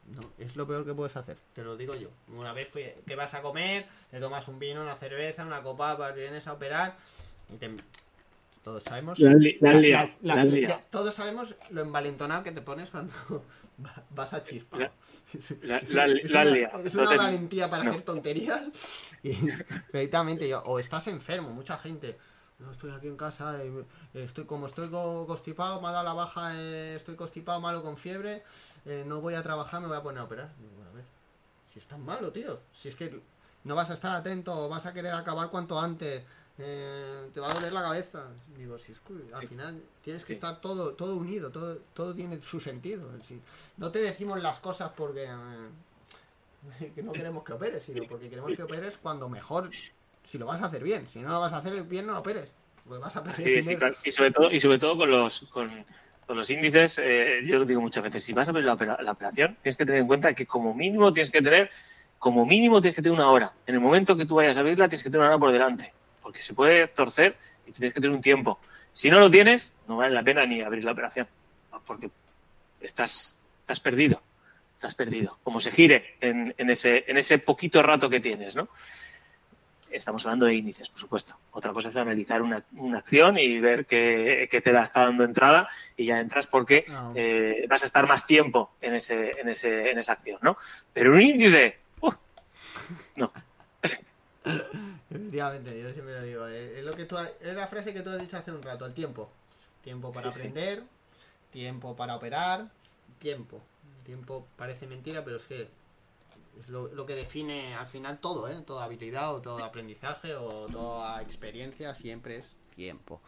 no, es lo peor que puedes hacer, te lo digo yo. Una vez fui, te vas a comer, te tomas un vino, una cerveza, una copa, vienes a operar y te... Todos sabemos... La, la, la, la todos sabemos lo envalentonado que te pones cuando vas a chispa. es una, es una valentía para no. hacer tonterías. Y directamente yo, o estás enfermo, mucha gente no estoy aquí en casa, eh, estoy como estoy constipado, me ha dado la baja, eh, estoy constipado, malo con fiebre, eh, no voy a trabajar, me voy a poner a operar. Digo, bueno, a ver, si es tan malo, tío, si es que no vas a estar atento, vas a querer acabar cuanto antes, eh, te va a doler la cabeza. Digo, si es que al final tienes que sí. estar todo, todo unido, todo, todo tiene su sentido. Si, no te decimos las cosas porque que no queremos que operes, sino porque queremos que operes cuando mejor si lo vas a hacer bien. Si no lo vas a hacer bien, no lo operes. Pues vas a sí, sí, claro. y sobre todo y sobre todo con los con, con los índices, eh, yo lo digo muchas veces, si vas a ver la, la, operación, tienes que tener en cuenta que como mínimo tienes que tener como mínimo tienes que tener una hora. En el momento que tú vayas a abrirla, tienes que tener una hora por delante, porque se puede torcer y tienes que tener un tiempo. Si no lo tienes, no vale la pena ni abrir la operación, porque estás, estás perdido, estás perdido. Como se gire en, en, ese, en ese poquito rato que tienes, ¿no? Estamos hablando de índices, por supuesto. Otra cosa es analizar una, una acción y ver qué, qué, te la está dando entrada y ya entras porque no. eh, vas a estar más tiempo en, ese, en, ese, en esa acción, ¿no? Pero un índice, uh, no. Efectivamente, yo siempre lo digo. Es, lo que tú, es la frase que tú has dicho hace un rato, el tiempo. Tiempo para sí, aprender, sí. tiempo para operar, tiempo. Tiempo parece mentira, pero es que es lo, que define al final todo, ¿eh? Toda habilidad o todo aprendizaje o toda experiencia siempre es tiempo.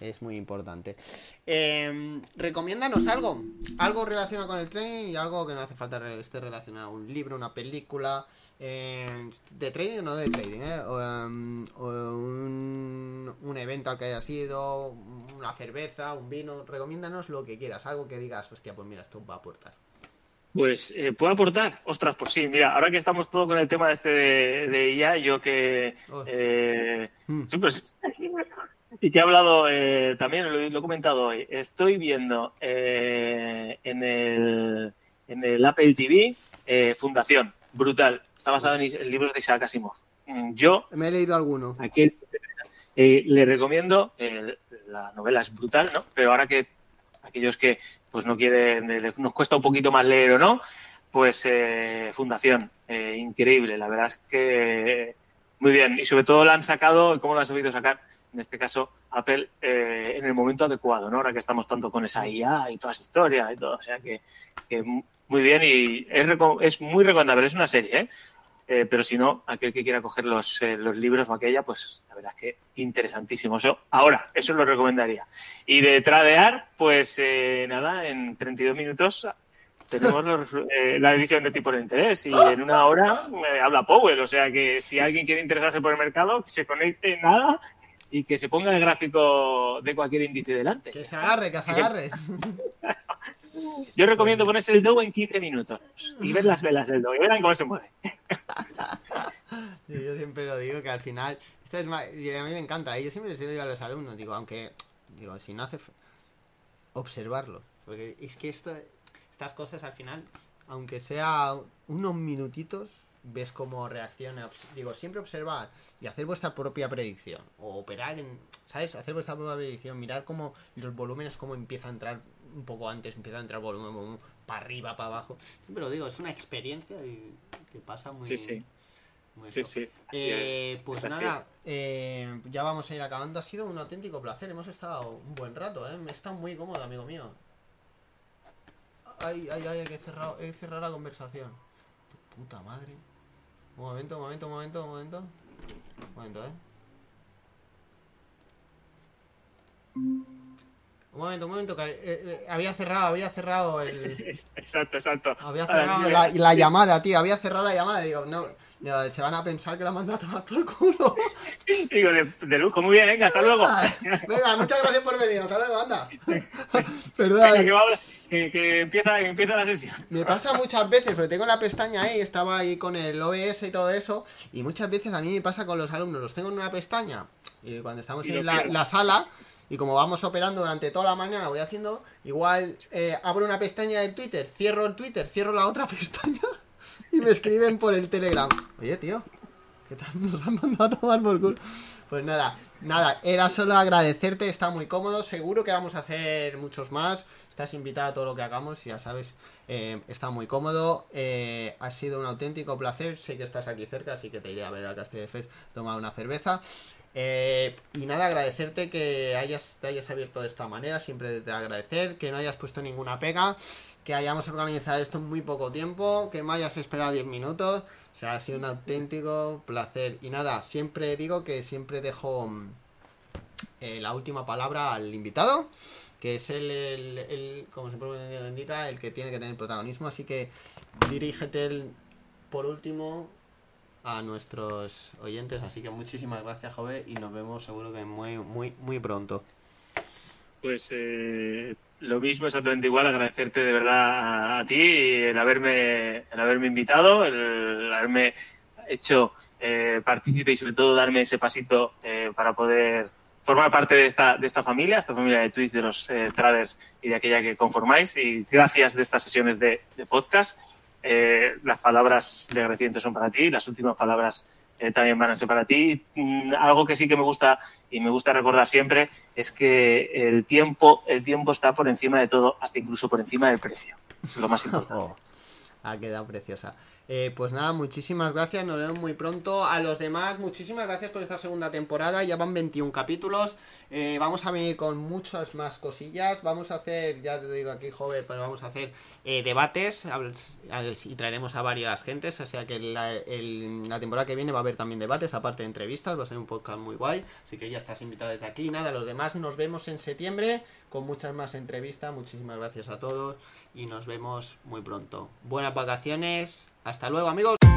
Es muy importante. Eh, recomiéndanos algo. Algo relacionado con el trading y algo que no hace falta esté relacionado. Un libro, una película. Eh, de trading o no de trading, ¿eh? Um, o un, un, evento al que haya sido. Una cerveza, un vino. Recomiéndanos lo que quieras. Algo que digas, hostia, pues mira, esto va a aportar. Pues, eh, ¿puedo aportar? Ostras, pues sí, mira, ahora que estamos todo con el tema este de, de IA, yo que... Eh, mm. sí, pues, y que he hablado eh, también, lo, lo, he comentado hoy, estoy viendo eh, en, el, en el Apple TV eh, Fundación, brutal, está basado en, en, libros de Isaac Asimov. Mm, yo... Me he leído alguno. Aquí, le recomiendo, la novela es brutal, ¿no? Pero ahora que aquellos que pues no quieren, nos cuesta un poquito más leer o no, pues eh, Fundación, eh, increíble, la verdad es que muy bien, y sobre todo la han sacado, ¿cómo lo han sabido sacar? En este caso, Apple, eh, en el momento adecuado, ¿no? Ahora que estamos tanto con esa IA y toda esa historia y todo, o sea que, que muy bien y es, es muy recomendable, es una serie, ¿eh? Eh, pero si no, aquel que quiera coger los, eh, los libros o aquella, pues la verdad es que interesantísimo. Eso, ahora, eso lo recomendaría. Y de tradear, pues eh, nada, en 32 minutos tenemos los, eh, la división de tipos de interés y en una hora habla Powell. O sea que si alguien quiere interesarse por el mercado, que se conecte nada y que se ponga el gráfico de cualquier índice delante. Que se agarre, que se agarre. Yo recomiendo ponerse el Dow en 15 minutos y ver las velas del Dow y verán cómo se mueve. Yo siempre lo digo que al final, esto es más, a mí me encanta, y yo siempre les digo a los alumnos, digo, aunque, digo, si no hace, observarlo, porque es que esto, estas cosas al final, aunque sea unos minutitos, ves cómo reacciona, digo, siempre observar y hacer vuestra propia predicción, o operar en, ¿sabes? Hacer vuestra propia predicción, mirar cómo los volúmenes, cómo empieza a entrar un poco antes, empieza a entrar volumen para arriba, para abajo. Siempre lo digo, es una experiencia y que pasa muy. Sí, sí. Sí, eh, pues nada, eh, ya vamos a ir acabando. Ha sido un auténtico placer. Hemos estado un buen rato. Eh. Me está muy cómodo, amigo mío. Ay, ay, ay, hay que cerrar, hay que cerrar la conversación. Tu puta madre. Un momento, un momento, un momento, un momento. Un momento, ¿eh? Un momento, un momento, que eh, eh, había cerrado, había cerrado el... Exacto, exacto. Había cerrado sí, la, llamada, tío, había cerrado la llamada. Digo, no, digo, se van a pensar que la manda a tomar por culo. Digo, de, de lujo, muy bien, venga, hasta luego. Venga, muchas gracias por venir, hasta luego, anda. Venga, Perdón. que, va ahora- que- que empieza, que empieza la sesión. Me pasa muchas veces, porque tengo la pestaña ahí, estaba ahí con el OBS y todo eso, y muchas veces a mí me pasa con los alumnos, los tengo en una pestaña, y cuando estamos Y en la sala, y como vamos operando durante toda la mañana, voy haciendo, igual eh, abro una pestaña del Twitter, cierro el Twitter, cierro la otra pestaña, y me escriben por el Telegram. Oye, tío, ¿qué tal nos han mandado a tomar por culo? Pues nada, nada, era solo agradecerte, está muy cómodo, seguro que vamos a hacer muchos más. Estás invitada a todo lo que hagamos, ya sabes, eh, está muy cómodo. eh, ha sido un auténtico placer. Sé que estás aquí cerca, así que te iré a ver al Castillo de Fes, tomar una cerveza. Eh, y nada, agradecerte que hayas, te hayas abierto de esta manera, siempre te agradecer, que no hayas puesto ninguna pega, que hayamos organizado esto en muy poco tiempo, que me hayas esperado 10 minutos. O sea, ha sido un auténtico placer. Y nada, siempre digo que siempre dejo mm, eh, la última palabra al invitado, que es el, el, como siempre me indica, el que tiene que tener protagonismo. Así que dirígete el- por último a nuestros oyentes. Así que muchísimas gracias, Jove, y nos vemos seguro que muy, muy, muy pronto. Pues eh, lo mismo, exactamente igual, agradecerte de verdad a, a ti el haberme, el haberme invitado, el haberme hecho eh, partícipe y sobre todo darme ese pasito eh, para poder formar parte de esta, de esta familia, esta familia de Twitch, de los eh, traders y de aquella que conformáis. Y gracias de estas sesiones de, de podcast. Eh, las palabras de agradecimiento son para ti, las últimas palabras eh, también van a ser para ti. Mm, algo que sí que me gusta y me gusta recordar siempre es que el tiempo, el tiempo está por encima de todo, hasta incluso por encima del precio. Es lo más importante. Oh, ha quedado preciosa. Eh, pues nada, muchísimas gracias, nos vemos muy pronto. A los demás, muchísimas gracias por esta segunda temporada. Ya van 21 capítulos. Vamos a venir con muchas más cosillas. Vamos a hacer, ya te digo aquí, joven, pero vamos a hacer eh, debates y traeremos a varias gentes. O sea que la, la temporada que viene va a haber también debates, aparte de entrevistas. Va a ser un podcast muy guay. Así que ya estás invitado desde aquí. Nada, los demás nos vemos en septiembre con muchas más entrevistas. Muchísimas gracias a todos y nos vemos muy pronto. Buenas vacaciones. Hasta luego, amigos.